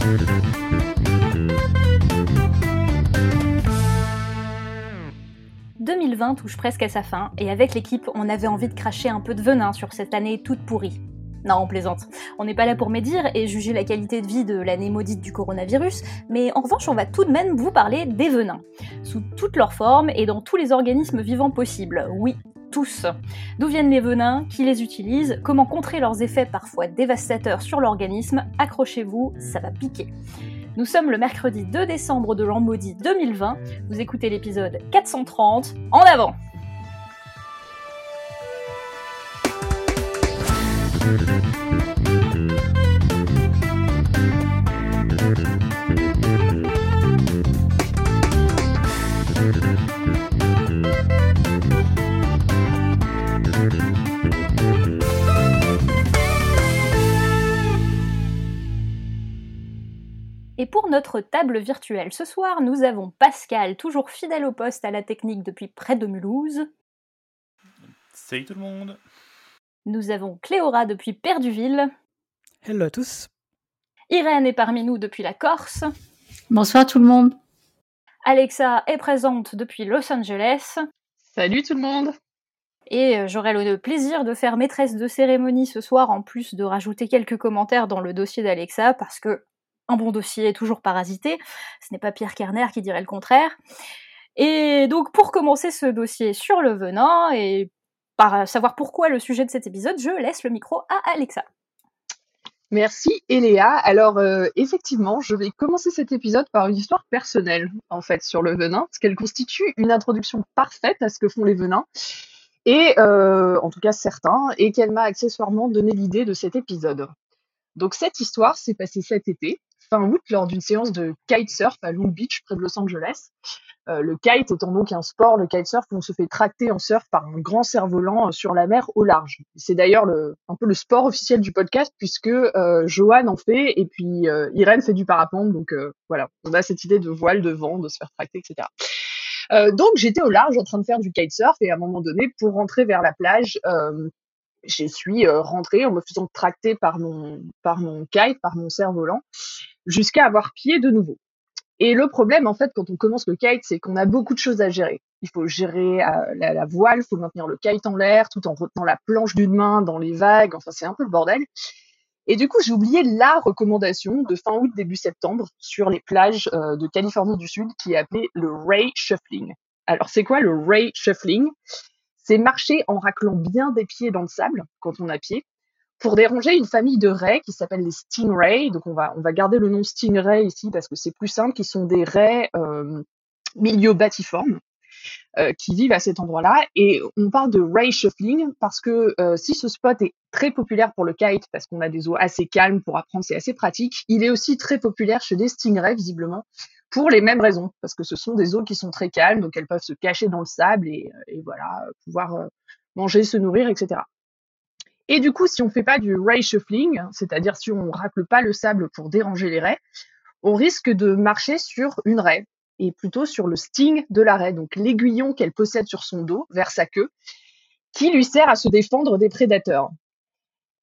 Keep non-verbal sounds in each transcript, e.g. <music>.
« 2020 touche presque à sa fin, et avec l'équipe, on avait envie de cracher un peu de venin sur cette année toute pourrie. Non, on plaisante. On n'est pas là pour médire et juger la qualité de vie de l'année maudite du coronavirus, mais en revanche, on va tout de même vous parler des venins. Sous toutes leurs formes et dans tous les organismes vivants possibles. Oui, tous. D'où viennent les venins, qui les utilise, comment contrer leurs effets parfois dévastateurs sur l'organisme, accrochez-vous, ça va piquer. Nous sommes le mercredi 2 décembre de l'an maudit 2020, vous écoutez l'épisode 430, en avant Et pour notre table virtuelle ce soir, nous avons Pascal, toujours fidèle au poste à la technique depuis près de Mulhouse. Salut tout le monde. Nous avons Cléora depuis Perduville. Hello à tous. Irène est parmi nous depuis la Corse. Bonsoir tout le monde. Alexa est présente depuis Los Angeles. Salut tout le monde. Et euh, j'aurai le plaisir de faire maîtresse de cérémonie ce soir, en plus de rajouter quelques commentaires dans le dossier d'Alexa, parce que un bon dossier est toujours parasité. Ce n'est pas Pierre Kerner qui dirait le contraire. Et donc, pour commencer ce dossier sur le venin et par savoir pourquoi le sujet de cet épisode, je laisse le micro à Alexa. Merci Eléa. Alors euh, effectivement, je vais commencer cet épisode par une histoire personnelle en fait sur le venin, parce qu'elle constitue une introduction parfaite à ce que font les venins, et euh, en tout cas certains, et qu'elle m'a accessoirement donné l'idée de cet épisode. Donc cette histoire s'est passée cet été, fin août, lors d'une séance de kitesurf à Long Beach, près de Los Angeles. Euh, le kite étant donc un sport, le kitesurf, on se fait tracter en surf par un grand cerf-volant euh, sur la mer au large. C'est d'ailleurs un peu le sport officiel du podcast, puisque euh, Johan en fait, et puis euh, Irène fait du parapente. Donc voilà, on a cette idée de voile, de vent, de se faire tracter, etc. donc j'étais au large en train de faire du kitesurf, et à un moment donné, pour rentrer vers la plage, je suis rentrée en me faisant tracter par mon, par mon kite, par mon cerf-volant, jusqu'à avoir pied de nouveau. Et le problème, en fait, quand on commence le kite, c'est qu'on a beaucoup de choses à gérer. Il faut gérer euh, la, voile, il faut maintenir le kite en l'air, tout en retenant la planche d'une main dans les vagues. Enfin, c'est un peu le bordel. Et du coup, j'ai oublié la recommandation de fin août, début septembre sur les plages euh, de Californie du Sud qui est appelée le ray shuffling. Alors, c'est quoi le ray shuffling? C'est marcher en raclant bien des pieds dans le sable quand on a pied pour déranger une famille de raies qui s'appelle les stingrays. Donc on va on va garder le nom stingray ici parce que c'est plus simple, qui sont des raies euh, milieu batiformes euh, qui vivent à cet endroit-là. Et on parle de ray shuffling parce que euh, si ce spot est très populaire pour le kite parce qu'on a des eaux assez calmes pour apprendre, c'est assez pratique. Il est aussi très populaire chez les stingrays visiblement pour les mêmes raisons parce que ce sont des eaux qui sont très calmes donc elles peuvent se cacher dans le sable et, et voilà pouvoir euh, manger, se nourrir, etc. Et du coup, si on fait pas du ray shuffling, c'est-à-dire si on racle pas le sable pour déranger les raies, on risque de marcher sur une raie et plutôt sur le sting de la raie, donc l'aiguillon qu'elle possède sur son dos, vers sa queue, qui lui sert à se défendre des prédateurs.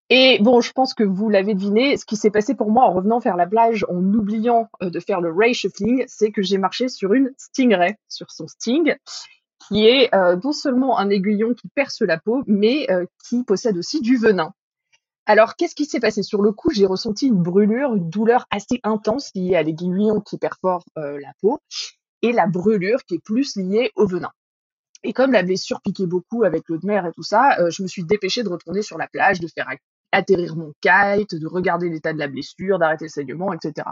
Et bon, je pense que vous l'avez deviné, ce qui s'est passé pour moi en revenant faire la plage en oubliant euh, de faire le ray shuffling, c'est que j'ai marché sur une stingray, sur son sting, qui est euh, non seulement un aiguillon qui perce la peau, mais euh, qui possède aussi du venin. Alors, qu'est-ce qui s'est passé? Sur le coup, j'ai ressenti une brûlure, une douleur assez intense liée à l'aiguillon qui perfore euh, la peau, et la brûlure qui est plus liée au venin. Et comme la blessure piquait beaucoup avec l'eau de mer et tout ça, je me suis dépêchée de retourner sur la plage, de faire atterrir mon kite, de regarder l'état de la blessure, d'arrêter le saignement, etc.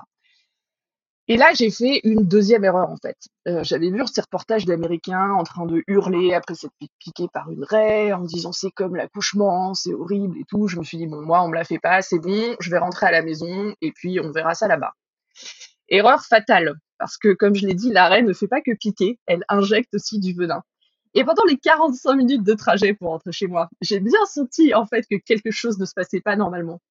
Et là, j'ai fait une deuxième erreur en fait. Euh, j'avais vu ces reportages d'Américains en train de hurler après s'être piqué par une raie, en disant c'est comme l'accouchement, c'est horrible et tout. Je me suis dit bon, moi on me la fait pas, c'est bon, je vais rentrer à la maison et puis on verra ça là-bas. Erreur fatale parce que comme je l'ai dit, la raie ne fait pas que piquer, elle injecte aussi du venin. Et pendant les 45 minutes de trajet pour rentrer chez moi, j'ai bien senti en fait que quelque chose ne se passait pas normalement.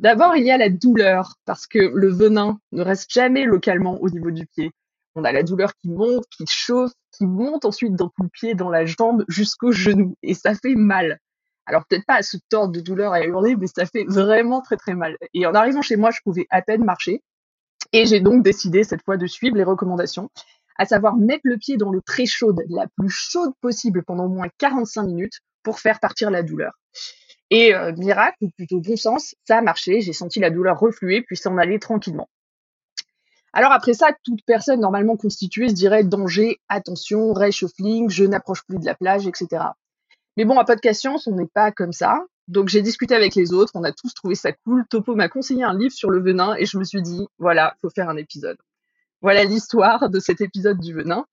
D'abord, il y a la douleur, parce que le venin ne reste jamais localement au niveau du pied. On a la douleur qui monte, qui chauffe, qui monte ensuite dans tout le pied, dans la jambe, jusqu'au genou. Et ça fait mal. Alors peut-être pas à se tordre de douleur et à hurler, mais ça fait vraiment très très mal. Et en arrivant chez moi, je pouvais à peine marcher. Et j'ai donc décidé cette fois de suivre les recommandations, à savoir mettre le pied dans l'eau très chaude, la plus chaude possible pendant au moins 45 minutes pour faire partir la douleur. Et euh, miracle, ou plutôt bon sens, ça a marché, j'ai senti la douleur refluer puis s'en aller tranquillement. Alors après ça, toute personne normalement constituée se dirait danger, attention, réchauffing, je n'approche plus de la plage, etc. Mais bon, à de Science, on n'est pas comme ça. Donc j'ai discuté avec les autres, on a tous trouvé ça cool. Topo m'a conseillé un livre sur le venin et je me suis dit, voilà, faut faire un épisode. Voilà l'histoire de cet épisode du venin.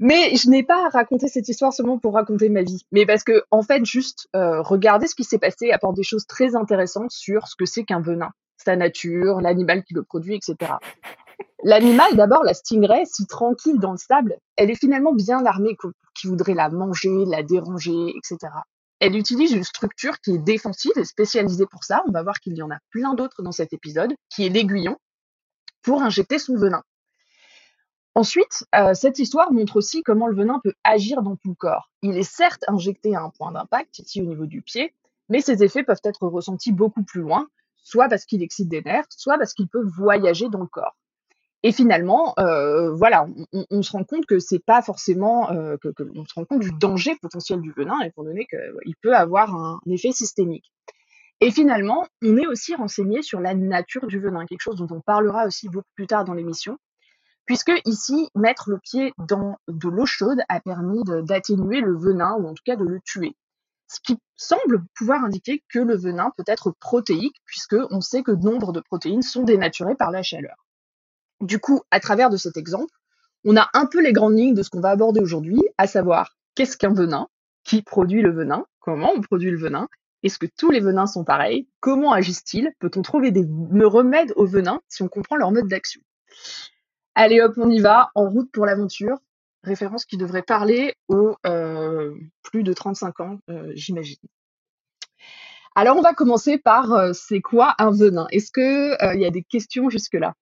Mais je n'ai pas raconté cette histoire seulement pour raconter ma vie, mais parce que en fait, juste euh, regarder ce qui s'est passé apporte des choses très intéressantes sur ce que c'est qu'un venin, sa nature, l'animal qui le produit, etc. L'animal, d'abord, la stingray, si tranquille dans le sable, elle est finalement bien armée qui voudrait la manger, la déranger, etc. Elle utilise une structure qui est défensive et spécialisée pour ça. On va voir qu'il y en a plein d'autres dans cet épisode, qui est l'aiguillon, pour injecter son venin. Ensuite, euh, cette histoire montre aussi comment le venin peut agir dans tout le corps. Il est certes injecté à un point d'impact, ici au niveau du pied, mais ses effets peuvent être ressentis beaucoup plus loin, soit parce qu'il excite des nerfs, soit parce qu'il peut voyager dans le corps. Et finalement, euh, voilà, on, se rend compte que c'est pas forcément, euh, que, on se rend compte du danger potentiel du venin, étant donné qu'il peut avoir un, effet systémique. Et finalement, on est aussi renseigné sur la nature du venin, quelque chose dont on parlera aussi beaucoup plus tard dans l'émission, puisque ici, mettre le pied dans de l'eau chaude a permis d'atténuer le venin, ou en tout cas de le tuer. Ce qui semble pouvoir indiquer que le venin peut être protéique, puisque on sait que nombre de protéines sont dénaturées par la chaleur. Du coup, à travers de cet exemple, on a un peu les grandes lignes de ce qu'on va aborder aujourd'hui, à savoir qu'est-ce qu'un venin, qui produit le venin, comment on produit le venin, est-ce que tous les venins sont pareils, comment agissent-ils, peut-on trouver des remèdes au venin si on comprend leur mode d'action? Allez hop, on y va, en route pour l'aventure, référence qui devrait parler aux euh, plus de 35 ans, euh, j'imagine. Alors on va commencer par euh, c'est quoi un venin? Est-ce qu'il y a des questions jusque-là?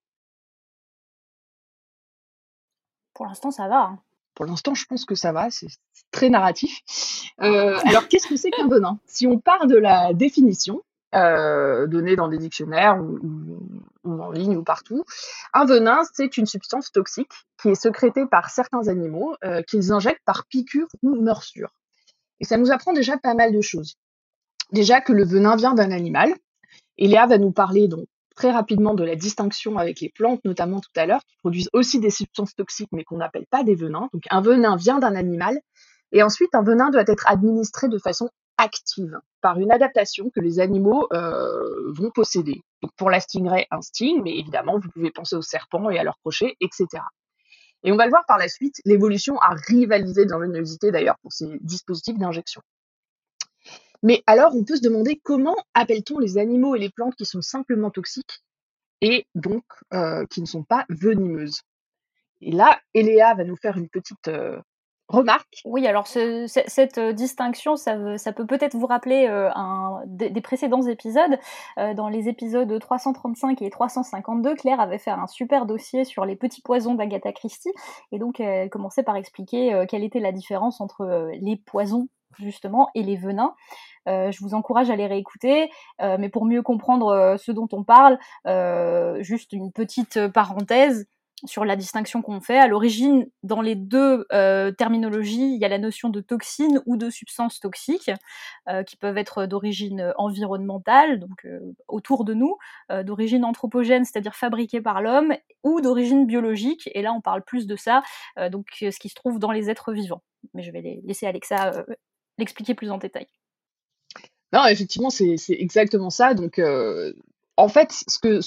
Pour l'instant, ça va. Hein. Pour l'instant, je pense que ça va, c'est très narratif. Alors, qu'est-ce que c'est qu'un venin? Si on part de la définition euh, dans des dictionnaires ou, en ligne ou partout, un venin, c'est une substance toxique qui est sécrétée par certains animaux euh, qu'ils injectent par piqûre ou morsure. Et ça nous apprend déjà pas mal de choses. Déjà que le venin vient d'un animal. Et Léa va nous parler donc très rapidement de la distinction avec les plantes, notamment tout à l'heure, qui produisent aussi des substances toxiques, mais qu'on n'appelle pas des venins. Donc un venin vient d'un animal, et ensuite un venin doit être administré de façon active, par une adaptation que les animaux euh, vont posséder. Pour la stingray, un sting, mais évidemment, vous pouvez penser aux serpents et à leurs crochets, etc. Et on va le voir par la suite, l'évolution a rivalisé dans l'ingéniosité d'ailleurs pour ces dispositifs d'injection. Mais alors, on peut se demander comment appelle-t-on les animaux et les plantes qui sont simplement toxiques et donc euh, qui ne sont pas venimeuses? Et là, Eléa va nous faire une petite euh, remarque. Oui, alors cette euh, distinction, ça, peut peut-être vous rappeler des, précédents épisodes. dans les épisodes 335 et 352, Claire avait fait un super dossier sur les petits poisons d'Agatha Christie. Et donc, elle commençait par expliquer quelle était la différence entre les poisons justement et les venins. Euh, je vous encourage à les réécouter, euh, mais pour mieux comprendre euh, ce dont on parle, juste une petite parenthèse sur la distinction qu'on fait. À l'origine, dans les deux terminologies, il y a la notion de toxine ou de substance toxique, qui peuvent être d'origine environnementale, donc autour de nous, d'origine anthropogène, c'est-à-dire fabriquée par l'homme, ou d'origine biologique. Et là, on parle plus de ça, donc ce qui se trouve dans les êtres vivants. Mais je vais laisser Alexa l'expliquer plus en détail. Non, effectivement, c'est exactement ça. Euh, en fait, ce que,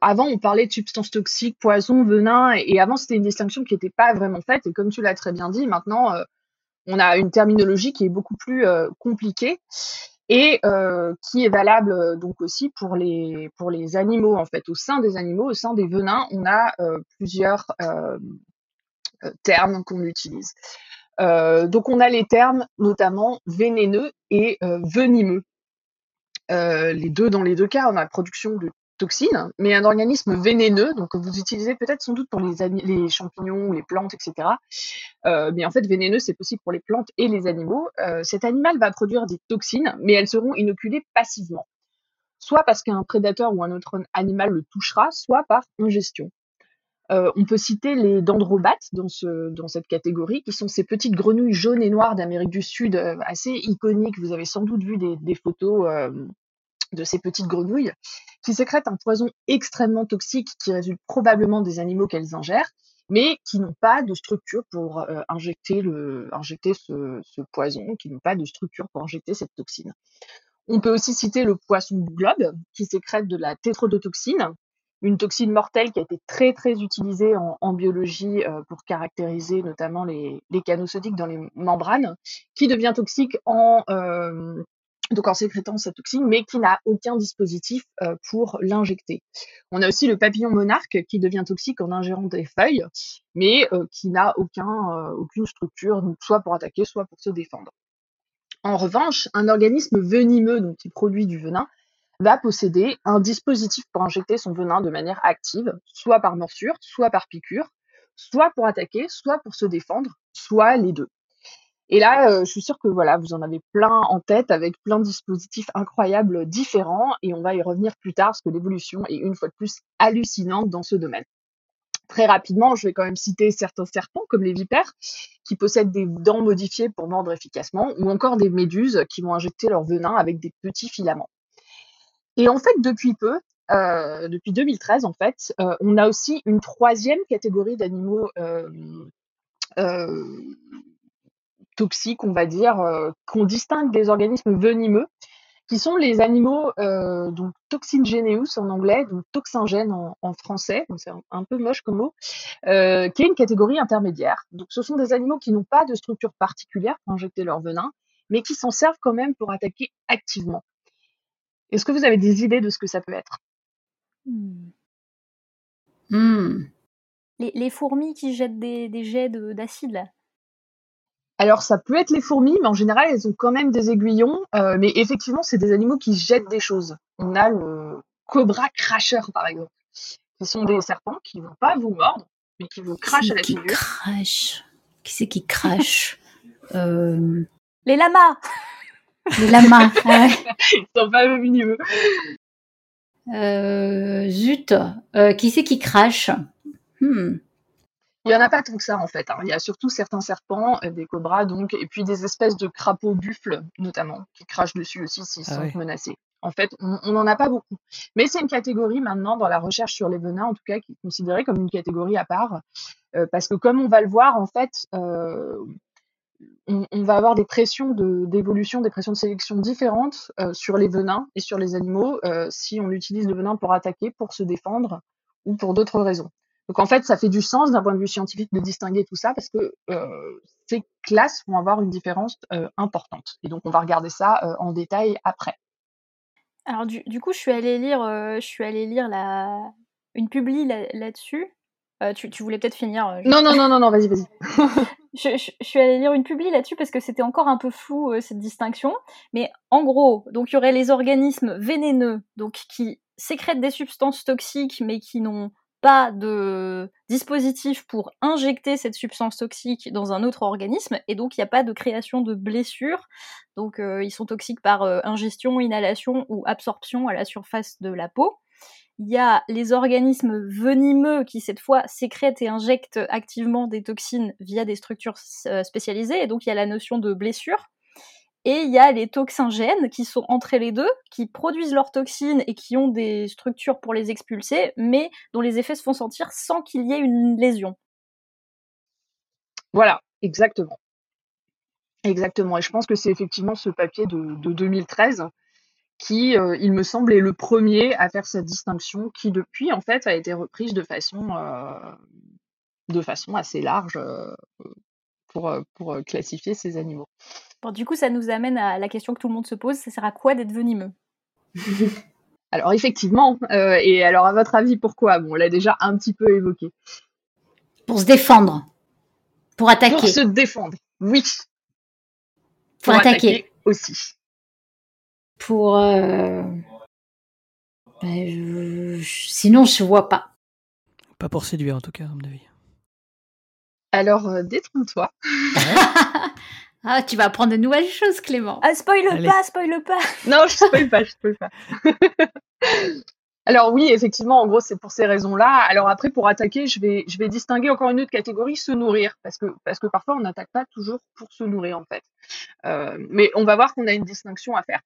avant, on parlait de substances toxiques, poisons, venins, et, avant, c'était une distinction qui n'était pas vraiment faite. Et comme tu l'as très bien dit, maintenant, euh, on a une terminologie qui est beaucoup plus euh, compliquée et qui est valable donc aussi pour les, animaux. En fait, au sein des animaux, au sein des venins, on a plusieurs termes qu'on utilise. Euh, donc on a les termes notamment vénéneux et euh, venimeux. Euh, les deux, dans les deux cas, on a la production de toxines, mais un organisme vénéneux, donc vous utilisez peut-être sans doute pour les, les champignons, les plantes, etc. mais en fait, vénéneux, c'est possible pour les plantes et les animaux. cet animal va produire des toxines, mais elles seront inoculées passivement. soit parce qu'un prédateur ou un autre animal le touchera, soit par ingestion. Euh, on peut citer les dendrobates dans, ce, dans cette catégorie, qui sont ces petites grenouilles jaunes et noires d'Amérique du Sud, euh, assez iconiques. Vous avez sans doute vu des, photos euh, de ces petites grenouilles, qui sécrètent un poison extrêmement toxique qui résulte probablement des animaux qu'elles ingèrent, mais qui n'ont pas de structure pour euh, injecter, le, injecter ce, poison, qui n'ont pas de structure pour injecter cette toxine. On peut aussi citer le poisson globe, qui sécrète de la tétrodotoxine, une toxine mortelle qui a été très très utilisée en, en biologie euh, pour caractériser notamment les, les canaux sodiques dans les membranes, qui devient toxique en, euh, donc en sécrétant cette toxine, mais qui n'a aucun dispositif euh, pour l'injecter. On a aussi le papillon monarque qui devient toxique en ingérant des feuilles, mais euh, qui n'a euh, aucune structure, soit pour attaquer, soit pour se défendre. En revanche, un organisme venimeux, donc qui produit du venin, va posséder un dispositif pour injecter son venin de manière active, soit par morsure, soit par piqûre, soit pour attaquer, soit pour se défendre, soit les deux. Et là, euh, je suis sûre que voilà, vous en avez plein en tête avec plein de dispositifs incroyables différents et on va y revenir plus tard parce que l'évolution est une fois de plus hallucinante dans ce domaine. Très rapidement, je vais quand même citer certains serpents comme les vipères qui possèdent des dents modifiées pour mordre efficacement ou encore des méduses qui vont injecter leur venin avec des petits filaments. Et en fait, depuis peu, euh, depuis 2013 en fait, euh, on a aussi une troisième catégorie d'animaux toxiques, on va dire, euh, qu'on distingue des organismes venimeux, qui sont les animaux, euh, donc toxingeneus en anglais, donc toxingènes en, en français, c'est un, un, peu moche comme mot, euh, qui est une catégorie intermédiaire. Donc ce sont des animaux qui n'ont pas de structure particulière pour injecter leur venin, mais qui s'en servent quand même pour attaquer activement. Est-ce que vous avez des idées de ce que ça peut être? Hmm. Hmm. Les, les fourmis qui jettent des, des jets de- d'acide, là? Alors ça peut être les fourmis, mais en général elles ont quand même des aiguillons. euh, mais effectivement, c'est des animaux qui jettent des choses. On a le cobra cracheur par exemple. Ce sont des serpents qui vont pas vous mordre, mais qui vous crachent à la qui figure. crache? Qui c'est qui crache? <laughs> Euh, Les lamas <laughs> Les lamas. ouais. Ils sont pas venimeux. Euh, zut. Qui c'est qui crache? Hmm. Il y en a pas tant que ça en fait. hein. Il y a surtout certains serpents, euh, des cobras donc, et puis des espèces de crapauds buffles notamment, qui crachent dessus aussi s'ils Ah sont menacés. En fait, on n'en a pas beaucoup. Mais c'est une catégorie maintenant dans la recherche sur les venins, en tout cas, qui est considérée comme une catégorie à part, euh, parce que comme on va le voir, en fait, euh, on, on va avoir des pressions de- d'évolution, des pressions de sélection différentes euh, sur les venins et sur les animaux si on utilise le venin pour attaquer, pour se défendre ou pour d'autres raisons. Donc en fait, ça fait du sens d'un point de vue scientifique de distinguer tout ça parce que euh, ces classes vont avoir une différence euh, importante. Et donc on va regarder ça euh, en détail après. Alors du, du coup, je suis allée lire, je suis allée lire la... une publi là- là-dessus. Tu, tu voulais peut-être finir. je- Non, non, non, non, non, vas-y, vas-y. <laughs> je, je- je suis allée lire une publi là-dessus parce que c'était encore un peu flou cette distinction. Mais en gros, donc il y aurait les organismes vénéneux, donc qui sécrètent des substances toxiques mais qui n'ont pas de dispositif pour injecter cette substance toxique dans un autre organisme et donc il n'y a pas de création de blessures. Donc euh, ils sont toxiques par euh, ingestion, inhalation ou absorption à la surface de la peau. Il y a les organismes venimeux qui, cette fois, sécrètent et injectent activement des toxines via des structures euh, spécialisées. Et donc, il y a la notion de blessure. Et il y a les toxingènes qui sont entre les deux, qui produisent leurs toxines et qui ont des structures pour les expulser, mais dont les effets se font sentir sans qu'il y ait une lésion. Voilà, exactement. Exactement. Et je pense que c'est effectivement ce papier de, de 2013 qui, euh, il me semble, est le premier à faire cette distinction qui, depuis, en fait, a été reprise de façon, euh, de façon assez large euh, pour, pour classifier ces animaux. Bon, du coup, ça nous amène à la question que tout le monde se pose, ça sert à quoi d'être venimeux? <laughs> Alors, effectivement, euh, et alors, à votre avis, pourquoi? Bon, on l'a déjà un petit peu évoqué. Pour se défendre. Pour attaquer. Pour se défendre, oui. Pour attaquer. aussi. Pour. euh, ben, je- Sinon, je vois pas. Pas pour séduire en tout cas, à mon avis. Alors, euh, détrompe-toi. <laughs> Ah, tu vas apprendre de nouvelles choses, Clément. Ah, spoil Allez. pas, spoil pas. <laughs> Non, je spoil pas, je spoil pas. <laughs> Alors oui, effectivement, en gros, c'est pour ces raisons-là. Alors après, pour attaquer, je vais, je vais distinguer encore une autre catégorie, se nourrir, parce que, parce que parfois, on n'attaque pas toujours pour se nourrir, en fait. Euh, mais on va voir qu'on a une distinction à faire.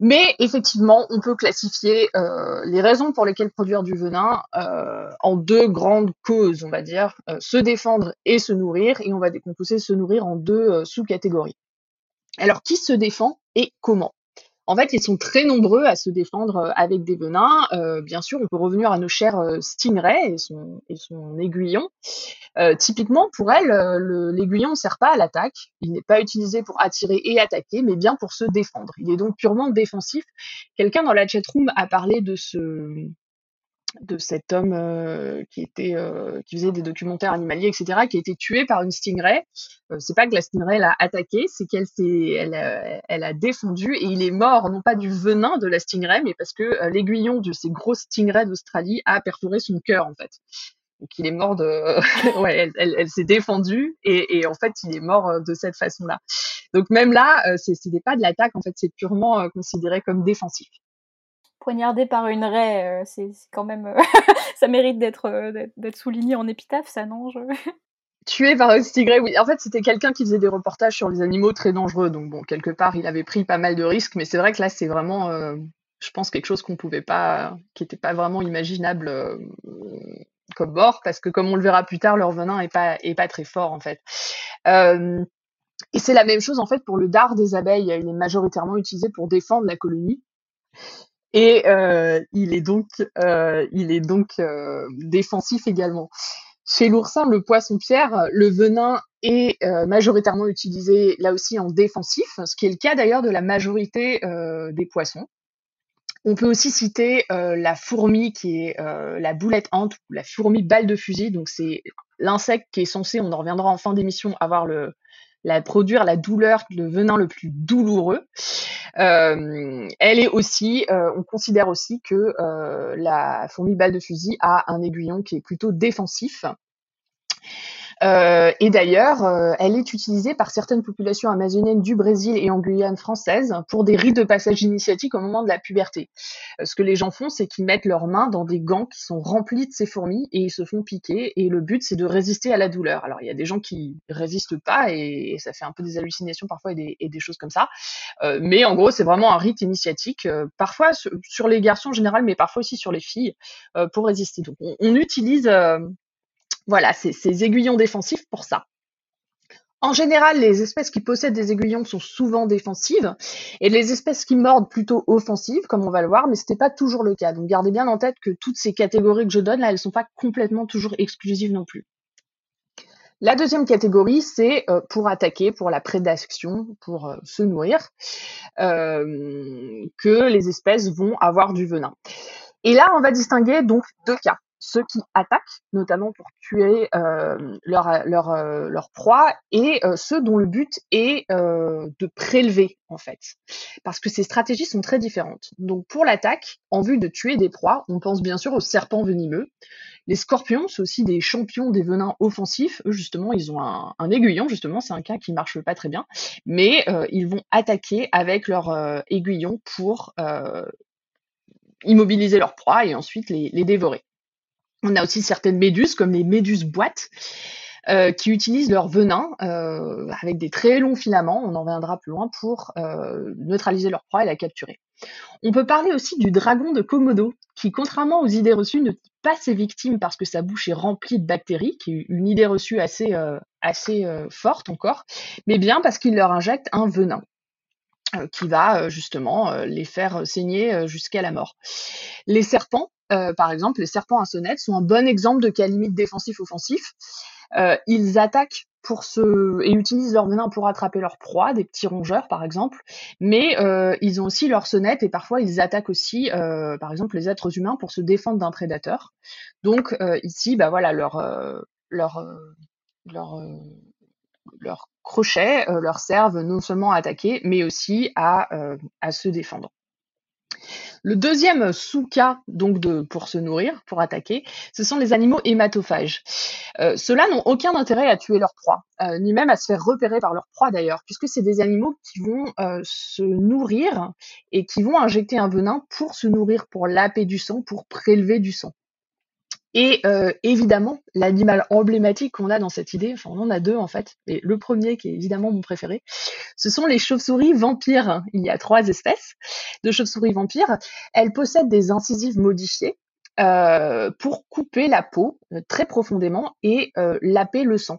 Mais effectivement, on peut classifier euh, les raisons pour lesquelles produire du venin euh, en deux grandes causes, on va dire, euh, se défendre et se nourrir, et on va décomposer se nourrir en deux sous-catégories. Alors, qui se défend et comment? En fait, ils sont très nombreux à se défendre euh, avec des venins. Euh, bien sûr, on peut revenir à nos chers euh, stingrays et son, aiguillon. Typiquement, pour elle, le- l'aiguillon ne sert pas à l'attaque. Il n'est pas utilisé pour attirer et attaquer, mais bien pour se défendre. Il est donc purement défensif. Quelqu'un dans la chatroom a parlé de ce de cet homme euh, qui était euh, qui faisait des documentaires animaliers, etc., qui a été tué par une stingray. Euh, c'est pas que la stingray l'a attaqué, c'est qu'elle s'est, elle, a, elle a défendu et il est mort non pas du venin de la stingray, mais parce que euh, l'aiguillon de ces grosses stingrays d'Australie a perforé son cœur en fait. Donc il est mort de, <laughs> ouais, elle, elle, s'est défendue et, et en fait il est mort euh, de cette façon-là. Donc même là, euh, c'est, c'était pas de l'attaque, en fait c'est purement euh, considéré comme défensif. Poignardé par une raie, euh, c'est quand même. euh, <laughs> ça mérite d'être euh, d'être- d'être souligné en épitaphe, ça, non je- <laughs> Tué par un stingray, oui. En fait, c'était quelqu'un qui faisait des reportages sur les animaux très dangereux. Donc, bon, quelque part, il avait pris pas mal de risques. Mais c'est vrai que là, c'est vraiment, je pense, quelque chose qu'on pouvait pas, qui était pas vraiment imaginable comme mort. Parce que, comme on le verra plus tard, leur venin est pas, est pas très fort, en fait. Et c'est la même chose, en fait, pour le dard des abeilles. Il est majoritairement utilisé pour défendre la colonie. Et euh, il est donc, euh, il est donc euh, défensif également. Chez l'oursin, le poisson-pierre, le venin est majoritairement utilisé là aussi en défensif, ce qui est le cas d'ailleurs de la majorité des poissons. On peut aussi citer la fourmi qui est la boulette hante ou la fourmi balle de fusil. Donc c'est l'insecte qui est censé, on en reviendra en fin d'émission, avoir le la produire la douleur, le venin le plus douloureux. Euh, elle est aussi, euh, on considère aussi que euh, la fourmi balle de fusil a un aiguillon qui est plutôt défensif. Euh, et d'ailleurs, euh, elle est utilisée par certaines populations amazoniennes du Brésil et en Guyane française pour des rites de passage initiatique au moment de la puberté. Euh, ce que les gens font, c'est qu'ils mettent leurs mains dans des gants qui sont remplis de ces fourmis et ils se font piquer. Et le but, c'est de résister à la douleur. Alors, il y a des gens qui résistent pas et, ça fait un peu des hallucinations parfois et des, choses comme ça. Euh, mais en gros, c'est vraiment un rite initiatique, euh, parfois sur, les garçons en général, mais parfois aussi sur les filles, pour résister. Donc, on, on utilise voilà, ces, ces aiguillons défensifs pour ça. En général, les espèces qui possèdent des aiguillons sont souvent défensives et les espèces qui mordent plutôt offensives, comme on va le voir, mais ce n'est pas toujours le cas. Donc gardez bien en tête que toutes ces catégories que je donne là, elles ne sont pas complètement toujours exclusives non plus. La deuxième catégorie, c'est euh, pour attaquer, pour la prédation, pour euh, se nourrir, euh, que les espèces vont avoir du venin. Et là, on va distinguer donc deux cas ceux qui attaquent, notamment pour tuer euh, leur, leur, euh, leur proie, et euh, ceux dont le but est de prélever, en fait. Parce que ces stratégies sont très différentes. Donc pour l'attaque, en vue de tuer des proies, on pense bien sûr aux serpents venimeux. Les scorpions, c'est aussi des champions des venins offensifs. Eux, justement, ils ont un, un aiguillon, justement, c'est un cas qui marche pas très bien. Mais ils vont attaquer avec leur aiguillon pour immobiliser leur proie et ensuite les, les dévorer. On a aussi certaines méduses, comme les méduses boîtes, euh, qui utilisent leur venin euh, avec des très longs filaments, on en reviendra plus loin, pour euh, neutraliser leur proie et la capturer. On peut parler aussi du dragon de Komodo, qui, contrairement aux idées reçues, ne tue pas ses victimes parce que sa bouche est remplie de bactéries, qui est une idée reçue assez, forte encore, mais bien parce qu'il leur injecte un venin qui va justement les faire saigner jusqu'à la mort. Les serpents, euh, par exemple, les serpents à sonnette sont un bon exemple de cas limite défensif-offensif. Euh, ils attaquent pour se et utilisent leur venin pour attraper leur proie, des petits rongeurs par exemple, mais euh, ils ont aussi leur sonnette et parfois ils attaquent aussi, par exemple, les êtres humains pour se défendre d'un prédateur. Donc ici, bah voilà, leur leur leur leurs crochets leur servent non seulement à attaquer, mais aussi à, à se défendre. Le deuxième sous-cas donc pour se nourrir, pour attaquer, ce sont les animaux hématophages. Euh, Ceux-là n'ont aucun intérêt à tuer leur proie, euh, ni même à se faire repérer par leur proie d'ailleurs, puisque c'est des animaux qui vont euh, se nourrir et qui vont injecter un venin pour se nourrir, pour laper du sang, pour prélever du sang. Et euh, évidemment, l'animal emblématique qu'on a dans cette idée, enfin on en a deux en fait, et le premier qui est évidemment mon préféré, ce sont les chauves-souris vampires. Il y a trois espèces de chauves-souris vampires. Elles possèdent des incisives modifiées euh, pour couper la peau euh, très profondément et laper le sang.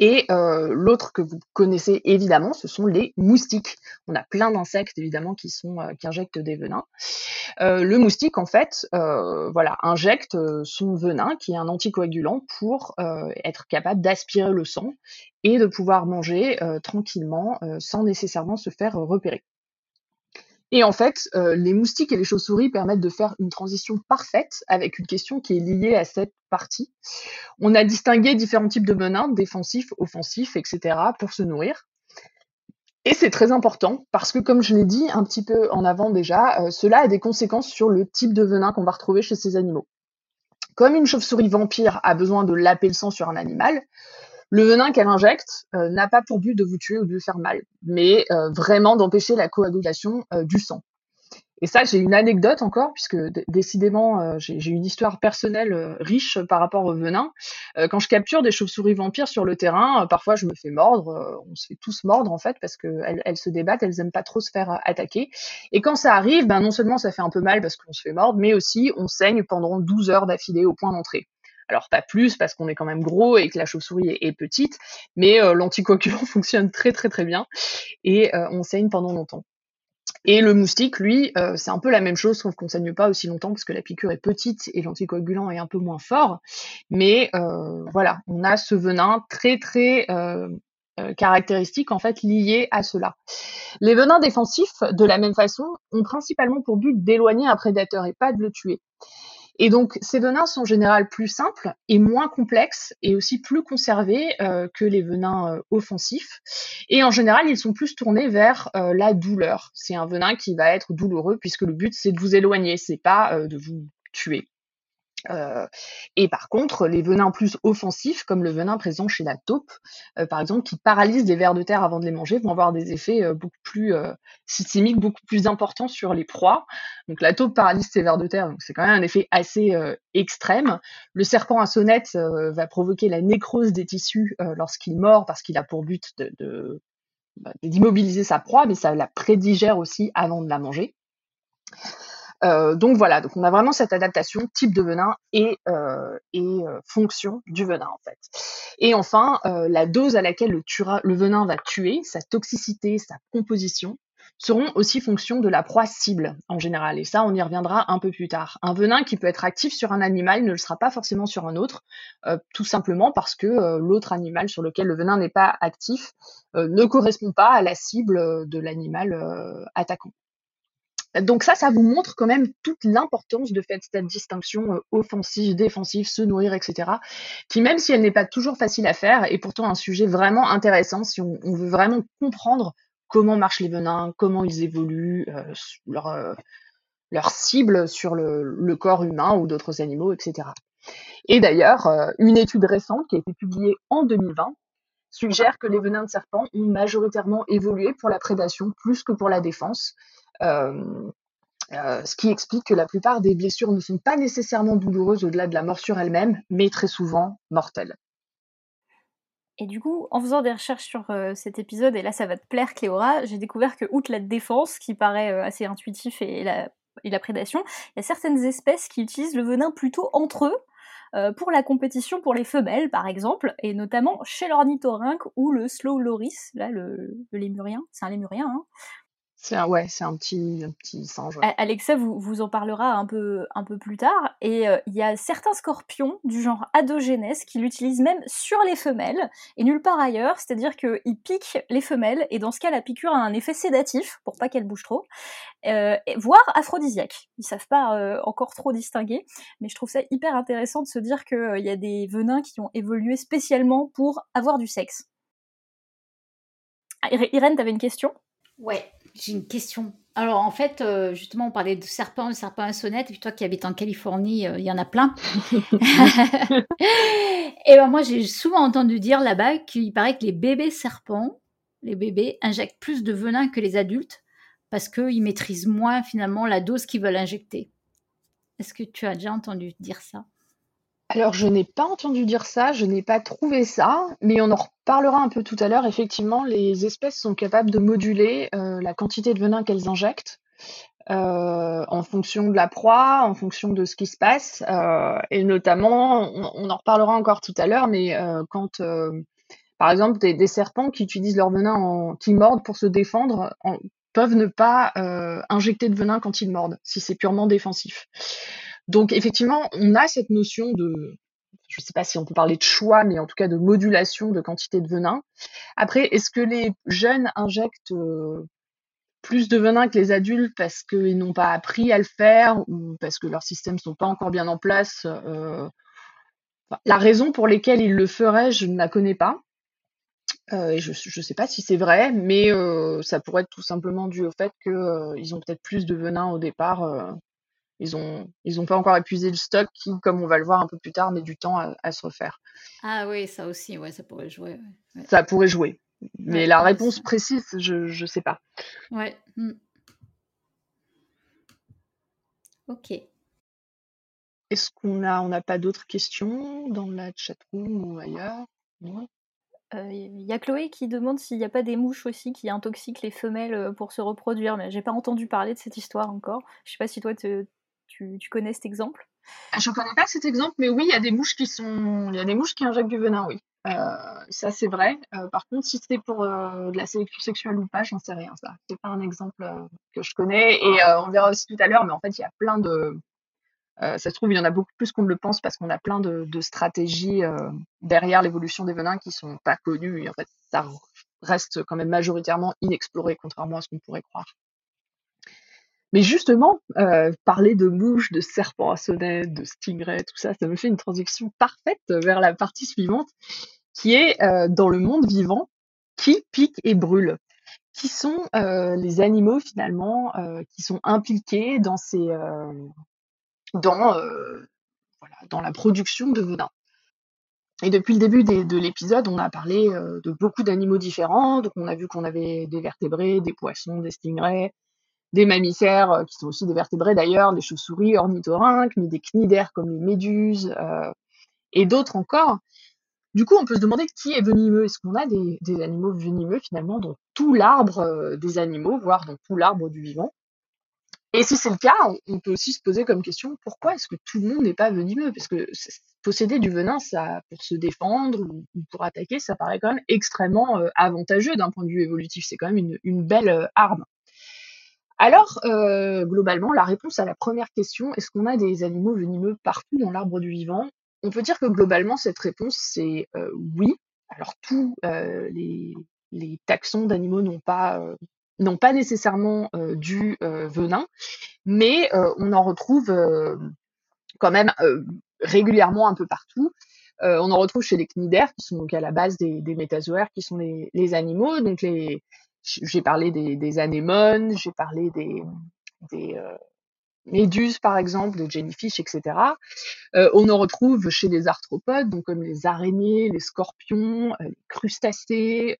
Et euh, l'autre que vous connaissez évidemment, ce sont les moustiques. On a plein d'insectes évidemment qui euh, injectent des venins. Euh, le moustique en fait, voilà, injecte son venin qui est un anticoagulant pour être capable d'aspirer le sang et de pouvoir manger tranquillement sans nécessairement se faire repérer. Et en fait, euh, les moustiques et les chauves-souris permettent de faire une transition parfaite avec une question qui est liée à cette partie. On a distingué différents types de venins, défensifs, offensifs, etc., pour se nourrir. Et c'est très important parce que, comme je l'ai dit un petit peu en avant déjà, euh, cela a des conséquences sur le type de venin qu'on va retrouver chez ces animaux. Comme une chauve-souris vampire a besoin de laper le sang sur un animal, le venin qu'elle injecte euh, n'a pas pour but de vous tuer ou de vous faire mal, mais euh, vraiment d'empêcher la coagulation euh, du sang. Et ça, j'ai une anecdote encore, puisque décidément, j'ai une histoire personnelle riche par rapport au venin. Quand je capture des chauves-souris vampires sur le terrain, parfois je me fais mordre, on se fait tous mordre en fait, parce qu'elles elles se débattent, elles aiment pas trop se faire attaquer. Et quand ça arrive, ben, non seulement ça fait un peu mal parce qu'on se fait mordre, mais aussi on saigne pendant 12 heures d'affilée au point d'entrée. Alors pas plus parce qu'on est quand même gros et que la chauve-souris est, petite, mais euh, l'anticoagulant <laughs> fonctionne très très très bien et euh, on saigne pendant longtemps. Et le moustique, lui, euh, c'est un peu la même chose, sauf qu'on saigne pas aussi longtemps parce que la piqûre est petite et l'anticoagulant est un peu moins fort. Mais voilà, on a ce venin très très caractéristique en fait lié à cela. Les venins défensifs, de la même façon, ont principalement pour but d'éloigner un prédateur et pas de le tuer. Et donc, ces venins sont en général plus simples et moins complexes et aussi plus conservés euh, que les venins euh, offensifs. Et en général, ils sont plus tournés vers euh, la douleur. C'est un venin qui va être douloureux puisque le but c'est de vous éloigner, c'est pas de vous tuer. Euh, et par contre, les venins plus offensifs, comme le venin présent chez la taupe, euh, par exemple, qui paralyse des vers de terre avant de les manger, vont avoir des effets euh, beaucoup plus systémiques, beaucoup plus importants sur les proies. Donc la taupe paralyse ses vers de terre, donc c'est quand même un effet assez extrême. Le serpent à sonnette va provoquer la nécrose des tissus lorsqu'il mord, parce qu'il a pour but bah, d'immobiliser sa proie, mais ça la prédigère aussi avant de la manger. Euh, donc voilà, donc on a vraiment cette adaptation type de venin et, euh, euh, fonction du venin en fait. Et enfin, la dose à laquelle le, venin va tuer, sa toxicité, sa composition, seront aussi fonction de la proie cible en général. Et ça, on y reviendra un peu plus tard. Un venin qui peut être actif sur un animal ne le sera pas forcément sur un autre, tout simplement parce que l'autre animal sur lequel le venin n'est pas actif ne correspond pas à la cible de l'animal attaquant. Donc ça, ça vous montre quand même toute l'importance de faire cette distinction euh, offensive, défensive, se nourrir, etc. Qui même si elle n'est pas toujours facile à faire, est pourtant un sujet vraiment intéressant si on, veut vraiment comprendre comment marchent les venins, comment ils évoluent, euh, leur, euh, leur cible sur le, corps humain ou d'autres animaux, etc. Et d'ailleurs, euh, une étude récente qui a été publiée en 2020 suggère que les venins de serpent ont majoritairement évolué pour la prédation plus que pour la défense. Euh, euh, ce qui explique que la plupart des blessures ne sont pas nécessairement douloureuses au-delà de la morsure elle-même, mais très souvent mortelles. Et du coup, en faisant des recherches sur euh, cet épisode, et là ça va te plaire Cléora, j'ai découvert que outre la défense, qui paraît assez intuitif, et la, prédation, il y a certaines espèces qui utilisent le venin plutôt entre eux, pour la compétition pour les femelles par exemple, et notamment chez l'ornithorynque ou le slow loris, là le, le lémurien, c'est un lémurien, hein, C'est c'est un petit, singe. Alexa vous, en parlera un peu, plus tard. Et euh, il y a certains scorpions du genre Adogenes qui l'utilisent même sur les femelles et nulle part ailleurs. C'est-à-dire qu'ils piquent les femelles et dans ce cas, la piqûre a un effet sédatif pour pas qu'elles bougent trop, euh, voire aphrodisiaque. Ils savent pas euh, encore trop distinguer, mais je trouve ça hyper intéressant de se dire qu'il y a des venins qui ont évolué spécialement pour avoir du sexe. Ah, Irène, t'avais une question? Ouais, j'ai une question. Alors en fait, euh, justement, on parlait de serpents, de serpents à sonnette, et puis toi qui habites en Californie, euh, il y en a plein. <laughs> <laughs> et ben moi, j'ai souvent entendu dire là-bas qu'il paraît que les bébés serpents, les bébés, injectent plus de venin que les adultes parce qu'ils maîtrisent moins finalement la dose qu'ils veulent injecter. Est-ce que tu as déjà entendu dire ça? Alors, je n'ai pas entendu dire ça, je n'ai pas trouvé ça, mais on en reparlera un peu tout à l'heure. Effectivement, les espèces sont capables de moduler euh, la quantité de venin qu'elles injectent euh, en fonction de la proie, en fonction de ce qui se passe, euh, et notamment, on, en reparlera encore tout à l'heure, mais quand, par exemple, des, serpents qui utilisent leur venin, en, qui mordent pour se défendre, en, peuvent ne pas injecter de venin quand ils mordent, si c'est purement défensif. Donc effectivement, on a cette notion de, je ne sais pas si on peut parler de choix, mais en tout cas de modulation de quantité de venin. Après, est-ce que les jeunes injectent euh, plus de venin que les adultes parce qu'ils n'ont pas appris à le faire ou parce que leurs systèmes ne sont pas encore bien en place euh, La raison pour laquelle ils le feraient, je ne la connais pas. Euh, je ne sais pas si c'est vrai, mais ça pourrait être tout simplement dû au fait qu'ils ont peut-être plus de venin au départ. Ils ont ils ont pas encore épuisé le stock qui, comme on va le voir un peu plus tard, met du temps à, se refaire. Ah oui, ça aussi, ouais, ça pourrait jouer. Ça pourrait jouer. Mais la réponse précise, je ne sais pas. Ouais. Hmm. Ok. Est-ce qu'on a on n'a pas d'autres questions dans la chatroom ou ailleurs? Non il euh, y a Chloé qui demande s'il n'y a pas des mouches aussi qui intoxiquent les femelles euh, pour se reproduire, mais j'ai pas entendu parler de cette histoire encore. Je sais pas si toi tu, connais cet exemple? Ah, je connais pas cet exemple, mais oui, il y a des mouches qui sont, il y a des mouches qui injectent du venin, oui. Euh, ça c'est vrai. par contre, si c'est pour de la sélection sexuelle ou pas, j'en sais rien. Ça, c'est pas un exemple que je connais. Et on verra aussi tout à l'heure, mais en fait, il y a plein de, euh, ça se trouve, il y en a beaucoup plus qu'on ne le pense parce qu'on a plein de, stratégies euh, derrière l'évolution des venins qui sont pas connues. En fait, ça reste quand même majoritairement inexploré, contrairement à ce qu'on pourrait croire. Mais justement, euh, parler de mouches, de serpents à sonnette, de stingrays, tout ça, ça me fait une transition parfaite vers la partie suivante, qui est dans le monde vivant, qui pique et brûle qui sont les animaux finalement qui sont impliqués dans ces, dans, euh, la production de venin. Et depuis le début de l'épisode, on a parlé euh, de beaucoup d'animaux différents. Donc on a vu qu'on avait des vertébrés, des poissons, des stingrays, des mammifères euh, qui sont aussi des vertébrés d'ailleurs, des chauves-souris, ornithorynques, mais des cnidaires comme les méduses et d'autres encore. Du coup, on peut se demander qui est venimeux. Est-ce qu'on a des, animaux venimeux finalement dans tout l'arbre des animaux, voire dans tout l'arbre du vivant? Et si c'est le cas, on peut aussi se poser comme question, pourquoi est-ce que tout le monde n'est pas venimeux? Parce que posséder du venin, ça, pour se défendre ou, pour attaquer, ça paraît quand même extrêmement euh, avantageux d'un point de vue évolutif. C'est quand même une, belle euh, arme. Alors, euh, globalement, la réponse à la première question, est-ce qu'on a des animaux venimeux partout dans l'arbre du vivant? On peut dire que globalement, cette réponse, c'est oui. Alors, tous les, les taxons d'animaux n'ont pas nécessairement euh, du euh, venin, mais euh, on en retrouve quand même régulièrement un peu partout. on en retrouve chez les cnidaires, qui sont donc à la base des, métazoaires, qui sont les, animaux. Donc les, j'ai parlé des, anémones, j'ai parlé des, méduses par exemple, des jellyfish, etc. on en retrouve chez les arthropodes, donc comme les araignées, les scorpions, les crustacés,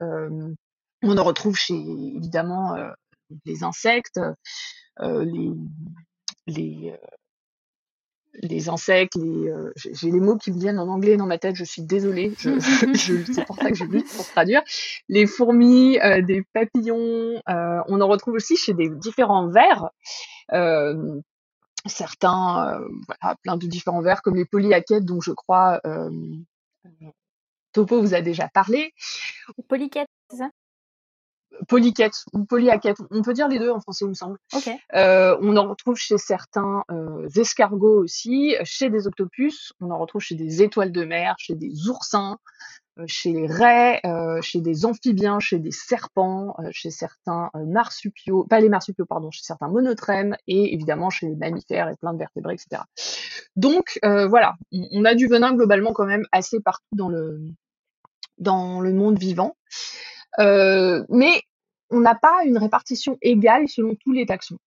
on en retrouve chez évidemment euh, les insectes, euh, les, les, euh, les insectes, les, j'ai les mots qui me viennent en anglais dans ma tête, je suis désolée, je, <laughs> je, c'est pour ça que j'ai lu pour traduire. Les fourmis, des papillons, on en retrouve aussi chez des différents vers. certains, voilà, plein de différents vers comme les polyaquettes dont je crois Topo vous a déjà parlé. Polyquettes, c'est ça? Polyquette ou polyaquette, on peut dire les deux en français, il me semble. Euh, on en retrouve chez certains euh, escargots aussi, chez des octopus, on en retrouve chez des étoiles de mer, chez des oursins, euh, chez les raies, chez des amphibiens, chez des serpents, chez certains marsupiaux, pas les marsupiaux, pardon, chez certains monotrèmes et évidemment chez les mammifères et plein de vertébrés, etc. Donc voilà, on, a du venin globalement quand même assez partout dans le dans le monde vivant. mais on n'a pas une répartition égale selon tous les taxons.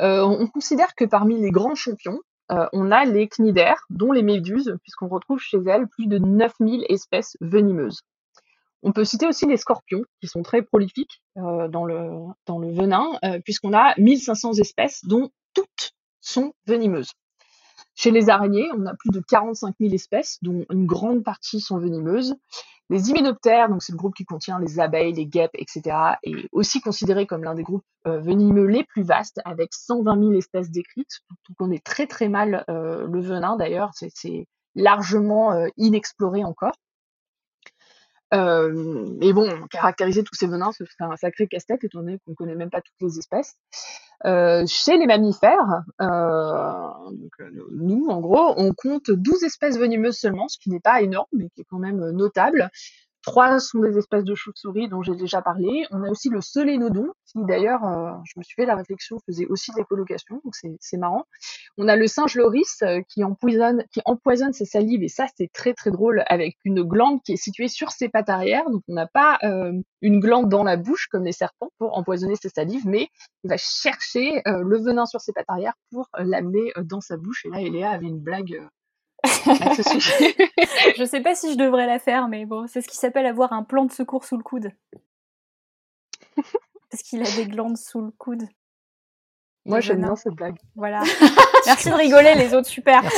Euh, on considère que parmi les grands champions, euh, on a les cnidaires, dont les méduses, puisqu'on retrouve chez elles plus de 9000 espèces venimeuses. On peut citer aussi les scorpions, qui sont très prolifiques euh, dans, le, dans le venin, puisqu'on a 1500 espèces, dont toutes sont venimeuses. Chez les araignées, on a plus de 45 000 espèces, dont une grande partie sont venimeuses. Les hyménoptères, donc c'est le groupe qui contient les abeilles, les guêpes, etc., est aussi considéré comme l'un des groupes euh, venimeux les plus vastes, avec 120 000 espèces décrites. Donc on est très très mal euh, le venin d'ailleurs, c'est largement euh, inexploré encore. Mais bon, caractériser tous ces venins, c'est un sacré casse-tête étant donné qu'on ne connaît même pas toutes les espèces. Euh, chez les mammifères, euh, euh, nous, en gros, on compte 12 espèces venimeuses seulement, ce qui n'est pas énorme, mais qui est quand même notable. Trois sont des espèces de chauves-souris dont j'ai déjà parlé. On a aussi le solénodon, qui d'ailleurs, euh, je me suis fait la réflexion, faisait aussi de l'écolocation, donc c'est marrant. On a le singe loris euh, qui empoisonne, qui empoisonne ses salives, et ça c'est très très drôle, avec une glande qui est située sur ses pattes arrière. Donc on n'a pas euh, une glande dans la bouche comme les serpents pour empoisonner ses salives, mais il va chercher le venin sur ses pattes arrière pour l'amener dans sa bouche. Et là, Eléa avait une blague <laughs> je sais pas si je devrais la faire, mais bon, c'est ce qui s'appelle avoir un plan de secours sous le coude. <laughs> Parce qu'il a des glandes sous le coude. Moi, j'aime bien cette blague. Voilà. <laughs> Merci de rigoler, les autres, super. je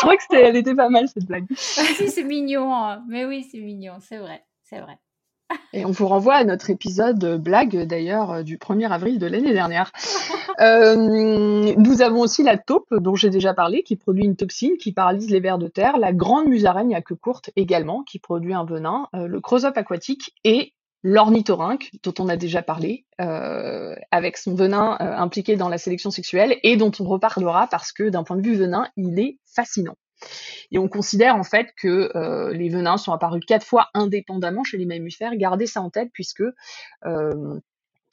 crois que elle était pas mal cette blague. si, c'est mignon. Hein. Mais oui, c'est mignon, c'est vrai, c'est vrai. Et on vous renvoie à notre épisode blague d'ailleurs euh, du 1er avril de l'année dernière. <laughs> Euh, nous avons aussi la taupe dont j'ai déjà parlé qui produit une toxine qui paralyse les vers de terre, la grande musaraigne à queue courte également qui produit un venin, euh, le creusop aquatique et l'ornithorynque dont on a déjà parlé avec son venin impliqué dans la sélection sexuelle et dont on reparlera parce que d'un point de vue venin, il est fascinant. Et on considère en fait que euh, les venins sont apparus quatre fois indépendamment chez les mammifères. Gardez ça en tête puisque euh,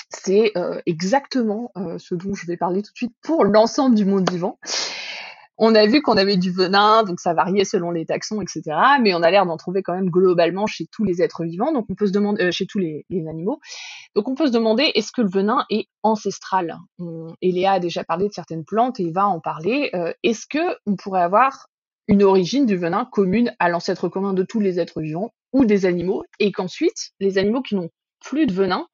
c'est euh, exactement ce dont je vais parler tout de suite pour l'ensemble du monde vivant. On a vu qu'on avait du venin, donc ça variait selon les taxons, etc. Mais on a l'air d'en trouver quand même globalement chez tous les êtres vivants, donc on peut se demander chez tous les, animaux. Donc on peut se demander est-ce que le venin est ancestral? Eléa a déjà parlé de certaines plantes et va en parler. est-ce que on pourrait avoir une origine du venin commune à l'ancêtre commun de tous les êtres vivants ou des animaux, et qu'ensuite, les animaux qui n'ont plus de venin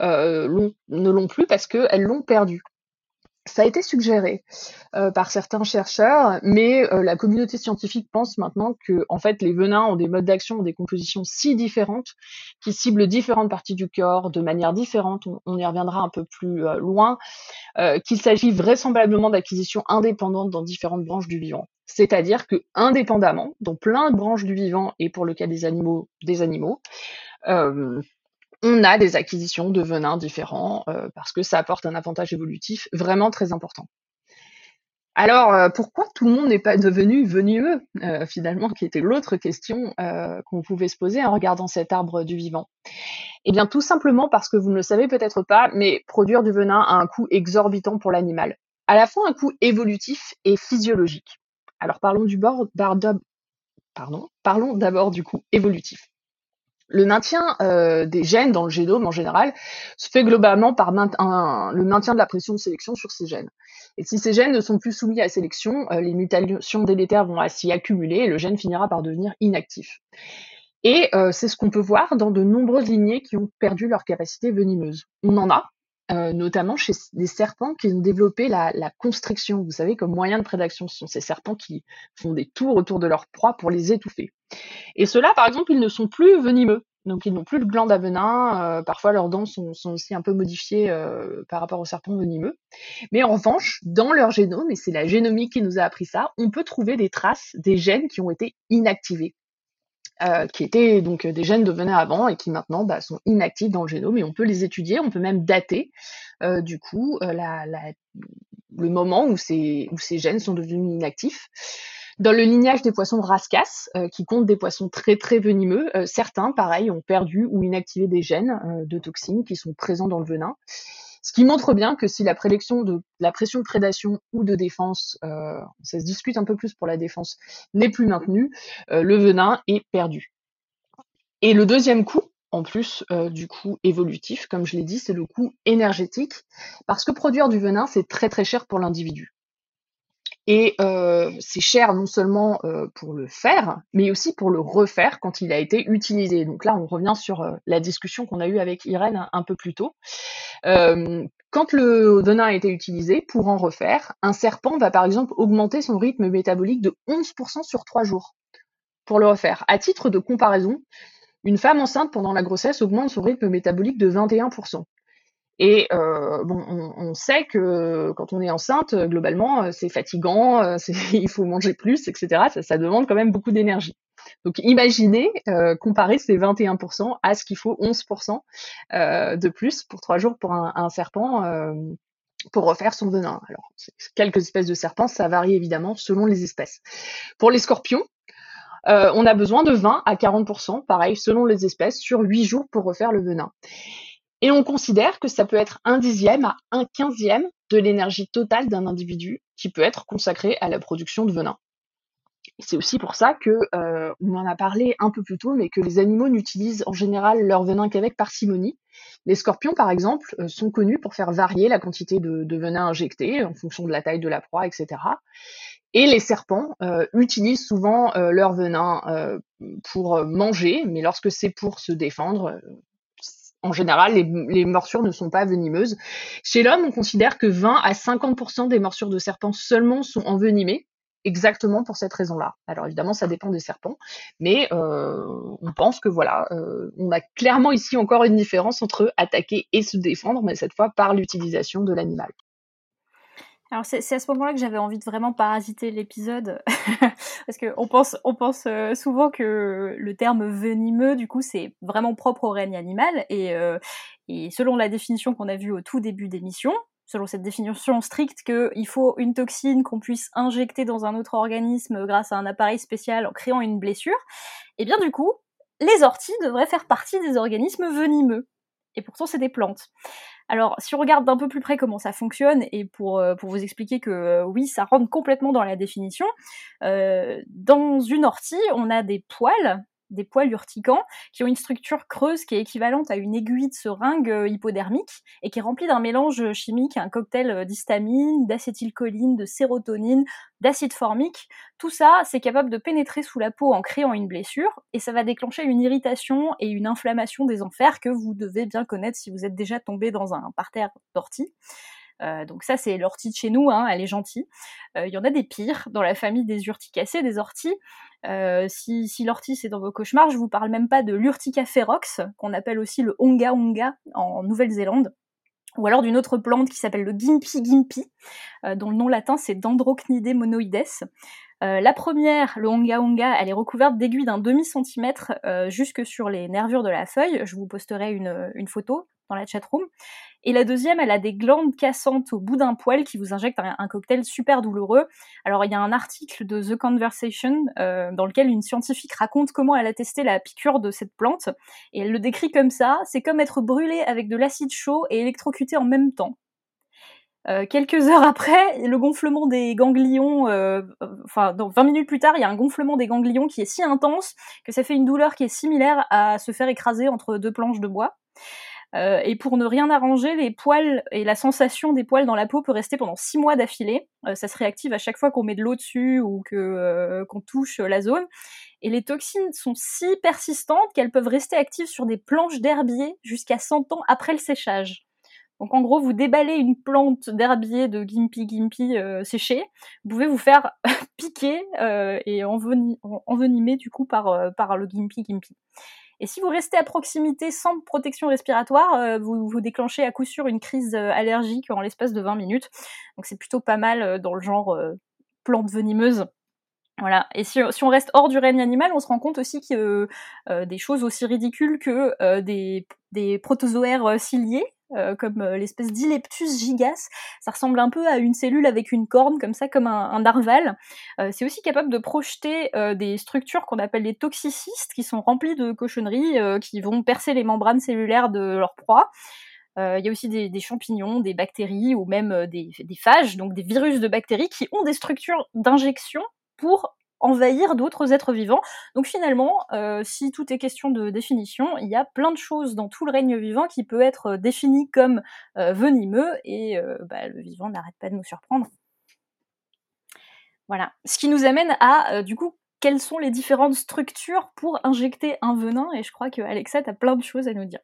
euh, ne l'ont plus parce qu'elles l'ont perdu. Ça a été suggéré euh, par certains chercheurs, mais euh, la communauté scientifique pense maintenant que en fait les venins ont des modes d'action, des compositions si différentes, qui ciblent différentes parties du corps de manière différente. On, y reviendra un peu plus loin, qu'il s'agit vraisemblablement d'acquisitions indépendantes dans différentes branches du vivant. C'est-à-dire que indépendamment, dans plein de branches du vivant et pour le cas des animaux, des animaux, euh, on a des acquisitions de venins différents euh, parce que ça apporte un avantage évolutif vraiment très important. Alors, euh, pourquoi tout le monde n'est pas devenu venimeux, finalement, qui était l'autre question qu'on pouvait se poser en regardant cet arbre du vivant? Eh bien, tout simplement parce que vous ne le savez peut-être pas, mais produire du venin a un coût exorbitant pour l'animal. À la fois un coût évolutif et physiologique. Alors parlons du bord, pardon, parlons d'abord du coup évolutif. Le maintien euh, des gènes dans le génome en général se fait globalement par le maintien de la pression de sélection sur ces gènes. Et si ces gènes ne sont plus soumis à sélection, euh, les mutations délétères vont s'y accumuler et le gène finira par devenir inactif. Et euh, c'est ce qu'on peut voir dans de nombreuses lignées qui ont perdu leur capacité venimeuse. On en a, euh, notamment chez des serpents qui ont développé la, constriction, vous savez, comme moyen de prédation. Ce sont ces serpents qui font des tours autour de leur proie pour les étouffer. Et ceux-là, par exemple, ils ne sont plus venimeux. Donc ils n'ont plus de glandes à venin, euh, parfois leurs dents sont, aussi un peu modifiées euh, par rapport aux serpents venimeux. Mais en revanche, dans leur génome, et c'est la génomique qui nous a appris ça, on peut trouver des traces des gènes qui ont été inactivés. Euh, qui étaient donc des gènes de venin avant et qui maintenant bah, sont inactifs dans le génome et on peut les étudier, on peut même dater euh, du coup euh, le moment où ces, gènes sont devenus inactifs. Dans le lignage des poissons rascas, qui comptent des poissons très très venimeux, certains, pareil, ont perdu ou inactivé des gènes de toxines qui sont présents dans le venin. Ce qui montre bien que si la prélection de la pression de prédation ou de défense, euh, ça se discute un peu plus pour la défense, n'est plus maintenue, euh, le venin est perdu. Et le deuxième coup, en plus du coût évolutif, comme je l'ai dit, c'est le coût énergétique, parce que produire du venin, c'est très très cher pour l'individu. Et euh, c'est cher non seulement euh, pour le faire, mais aussi pour le refaire quand il a été utilisé. Donc là, on revient sur euh, la discussion qu'on a eue avec Irène un, peu plus tôt. quand le venin a été utilisé, pour en refaire, un serpent va par exemple augmenter son rythme métabolique de 11% sur 3 jours pour le refaire. À titre de comparaison, une femme enceinte pendant la grossesse augmente son rythme métabolique de 21%. Et euh, bon, on, sait que quand on est enceinte, globalement, euh, c'est fatigant, euh, <laughs> il faut manger plus, etc. Ça, demande quand même beaucoup d'énergie. Donc imaginez comparer ces 21% à ce qu'il faut 11% de plus pour trois jours pour un, serpent pour refaire son venin. Alors, quelques espèces de serpents, ça varie évidemment selon les espèces. Pour les scorpions, on a besoin de 20 à 40%, pareil, selon les espèces, sur 8 jours pour refaire le venin. Et on considère que ça peut être un dixième à un quinzième de l'énergie totale d'un individu qui peut être consacré à la production de venin. C'est aussi pour ça que euh, on en a parlé un peu plus tôt, mais que les animaux n'utilisent en général leur venin qu'avec parcimonie. Les scorpions, par exemple, euh, sont connus pour faire varier la quantité de, venin injecté en fonction de la taille de la proie, etc. Et les serpents euh, utilisent souvent leur venin pour manger, mais lorsque c'est pour se défendre, en général, les, morsures ne sont pas venimeuses. Chez l'homme, on considère que 20 à 50% des morsures de serpents seulement sont envenimées, exactement pour cette raison-là. Alors évidemment, ça dépend des serpents, mais euh, on pense que voilà, euh, on a clairement ici encore une différence entre attaquer et se défendre, mais cette fois par l'utilisation de l'animal. Alors c'est à ce moment-là que j'avais envie de vraiment parasiter l'épisode, <laughs> parce qu'on pense, on pense euh, souvent que le terme venimeux, du coup, c'est vraiment propre au règne animal, et, euh, et selon la définition qu'on a vue au tout début d'émission, selon cette définition stricte qu'il faut une toxine qu'on puisse injecter dans un autre organisme grâce à un appareil spécial en créant une blessure, et eh bien du coup, les orties devraient faire partie des organismes venimeux. Et pourtant, c'est des plantes. Alors, si on regarde d'un peu plus près comment ça fonctionne, et pour, euh, pour vous expliquer que euh, oui, ça rentre complètement dans la définition, euh, dans une ortie, on a des poils des poils urticants qui ont une structure creuse qui est équivalente à une aiguille de seringue euh, hypodermique et qui est remplie d'un mélange chimique, un cocktail euh, d'histamine, d'acétylcholine, de sérotonine, d'acide formique. Tout ça, c'est capable de pénétrer sous la peau en créant une blessure et ça va déclencher une irritation et une inflammation des enfers que vous devez bien connaître si vous êtes déjà tombé dans un parterre d'ortie. Euh, donc ça, c'est l'ortie de chez nous, hein, elle est gentille. Il y en a des pires dans la famille des urticacées, des orties. Euh, si, l'ortie c'est dans vos cauchemars, je vous parle même pas de l'Urtica ferox, qu'on appelle aussi le onga onga en Nouvelle-Zélande, ou alors d'une autre plante qui s'appelle le Gimpy Gimpy, euh, dont le nom latin c'est Dendrocnide monoides. Euh, la première, le onga onga, elle est recouverte d'aiguilles d'un demi-centimètre jusque sur les nervures de la feuille. Je vous posterai une photo dans la chatroom. Et la deuxième, elle a des glandes cassantes au bout d'un poil qui vous injectent un, cocktail super douloureux. Alors il y a un article de The Conversation euh, dans lequel une scientifique raconte comment elle a testé la piqûre de cette plante et elle le décrit comme ça. C'est comme être brûlé avec de l'acide chaud et électrocuté en même temps. Euh, quelques heures après, le gonflement des ganglions, euh, enfin, donc 20 minutes plus tard, il y a un gonflement des ganglions qui est si intense que ça fait une douleur qui est similaire à se faire écraser entre deux planches de bois. Euh, et pour ne rien arranger, les poils et la sensation des poils dans la peau peut rester pendant six mois d'affilée. Euh, ça se réactive à chaque fois qu'on met de l'eau dessus ou que euh, qu'on touche la zone. Et les toxines sont si persistantes qu'elles peuvent rester actives sur des planches d'herbier jusqu'à 100 ans après le séchage. Donc en gros, vous déballez une plante d'herbier de Gimpy Gimpy euh, séchée, vous pouvez vous faire <laughs> piquer et envenimer du coup par, par le Gimpy Gimpy. Et si vous restez à proximité sans protection respiratoire, euh, vous, déclenchez à coup sûr une crise euh, allergique en l'espace de 20 minutes. Donc c'est plutôt pas mal euh, dans le genre plante venimeuse. Voilà. Et si, on reste hors du règne animal, on se rend compte aussi que des choses aussi ridicules que des protozoaires ciliés, euh, comme euh, l'espèce d'Ileptus gigas. Ça ressemble un peu à une cellule avec une corne, comme ça, comme un, narval. Euh, c'est aussi capable de projeter des structures qu'on appelle les toxicystes, qui sont remplies de cochonneries, qui vont percer les membranes cellulaires de leur proie. Il y a aussi des, champignons, des bactéries ou même des, phages, donc des virus de bactéries qui ont des structures d'injection pour envahir d'autres êtres vivants. Donc finalement, euh, si tout est question de définition, il y a plein de choses dans tout le règne vivant qui peut être défini comme venimeux et bah, le vivant n'arrête pas de nous surprendre. Voilà. Ce qui nous amène à, du coup, quelles sont les différentes structures pour injecter un venin Et je crois que Alexa, a plein de choses à nous dire.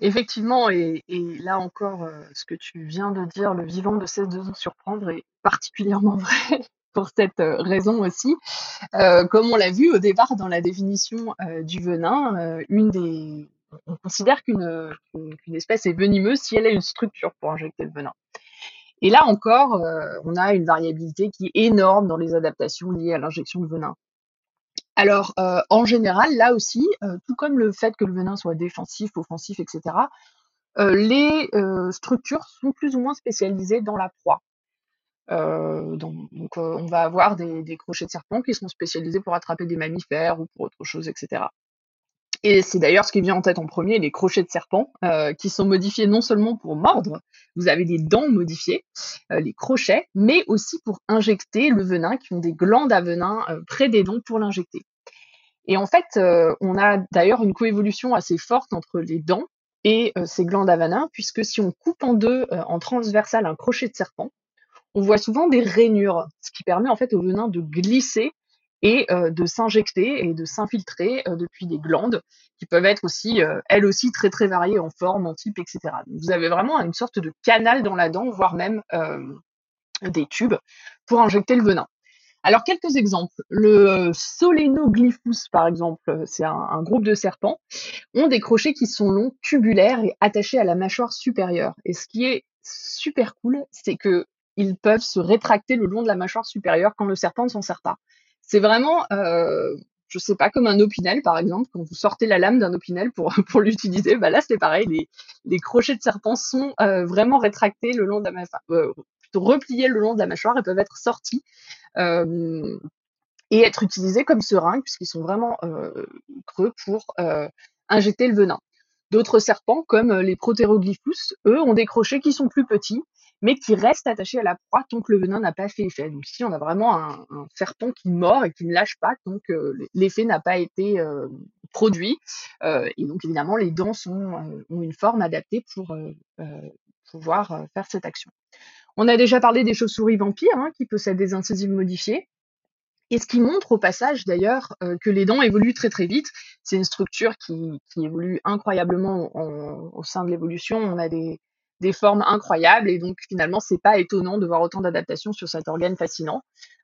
Effectivement, et, là encore, euh, ce que tu viens de dire, le vivant ne cesse de nous surprendre est particulièrement <laughs> vrai pour cette euh, raison aussi. Euh, comme on l'a vu au départ dans la définition du venin, on considère qu'une espèce est venimeuse si elle a une structure pour injecter le venin. Et là encore, on a une variabilité qui est énorme dans les adaptations liées à l'injection de venin. Alors, euh, en général, là aussi, euh, tout comme le fait que le venin soit défensif, offensif, etc., euh, les structures sont plus ou moins spécialisées dans la proie. Donc, on va avoir des, crochets de serpent qui sont spécialisés pour attraper des mammifères ou pour autre chose, etc. Et c'est d'ailleurs ce qui vient en tête en premier, les crochets de serpent, qui sont modifiés non seulement pour mordre, vous avez des dents modifiées, les crochets, mais aussi pour injecter le venin, qui ont des glandes à venin près des dents pour l'injecter. Et en fait, on a d'ailleurs une coévolution assez forte entre les dents et ces glandes à venin, puisque si on coupe en deux en transversal un crochet de serpent, on voit souvent des rainures, ce qui permet en fait au venin de glisser et euh, de s'injecter et de s'infiltrer euh, depuis des glandes qui peuvent être aussi, euh, elles aussi, très très variées en forme, en type, etc. vous avez vraiment une sorte de canal dans la dent, voire même des tubes pour injecter le venin. Alors quelques exemples. Le Solenoglyphus, par exemple, c'est un, un, groupe de serpents, ont des crochets qui sont longs, tubulaires et attachés à la mâchoire supérieure. Et ce qui est super cool, c'est que ils peuvent se rétracter le long de la mâchoire supérieure quand le serpent ne s'en sert pas. C'est vraiment, euh, je sais pas, comme un opinel par exemple, quand vous sortez la lame d'un opinel pour, <laughs> pour l'utiliser, bah là c'est pareil, les, les crochets de serpent sont euh, vraiment rétractés le long de la mâchoire, euh, repliés le long de la mâchoire et peuvent être sortis euh, et être utilisés comme seringues puisqu'ils sont vraiment euh, creux pour injecter le venin. D'autres serpents, comme les Proteroglyphus, eux, ont des crochets qui sont plus petits mais qui reste attaché à la proie tant que le venin n'a pas fait effet. Donc ici, on a vraiment un, serpent qui mord et qui ne lâche pas tant que l'effet n'a pas été euh, produit. Euh, et donc évidemment, les dents euh, ont une forme adaptée pour pouvoir faire cette action. On a déjà parlé des chauves-souris vampires hein, qui possèdent des incisives modifiées. Et ce qui montre au passage d'ailleurs que les dents évoluent très très vite. C'est une structure qui, évolue incroyablement au sein de l'évolution. On a des, des formes incroyables et donc finalement c'est pas étonnant de voir autant d'adaptations sur cet organe fascinant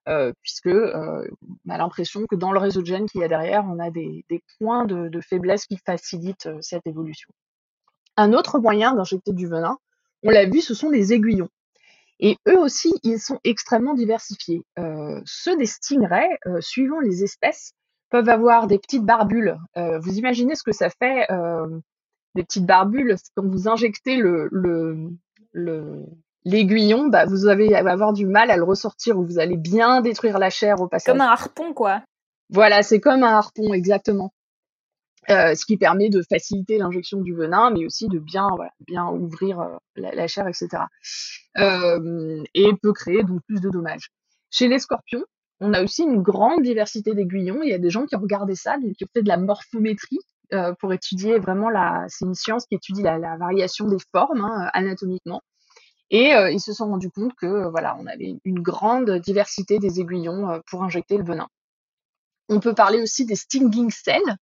euh, puisque euh, on a l'impression que dans le réseau de gènes qu'il y a derrière on a des, points de, faiblesse qui facilitent euh, cette évolution. Un autre moyen d'injecter du venin, on l'a vu, ce sont les aiguillons. Et eux aussi, ils sont extrêmement diversifiés. ceux des stingrays, suivant les espèces, peuvent avoir des petites barbules. vous imaginez ce que ça fait des petites barbules, quand vous injectez le, le, l'aiguillon, bah, vous allez avoir du mal à le ressortir ou vous allez bien détruire la chair au passage. Comme un harpon, quoi. Voilà, c'est comme un harpon, exactement. Euh, ce qui permet de faciliter l'injection du venin, mais aussi de bien, bien ouvrir euh, la, chair, etc. Euh, et peut créer donc plus de dommages. Chez les scorpions, on a aussi une grande diversité d'aiguillons. Il y a des gens qui ont regardé ça, donc qui ont fait de la morphométrie, euh, pour étudier vraiment la. C'est une science qui étudie la, variation des formes hein, anatomiquement. Et euh, ils se sont rendus compte que euh, voilà, on avait une grande diversité des aiguillons pour injecter le venin. On peut parler aussi des stinging cells.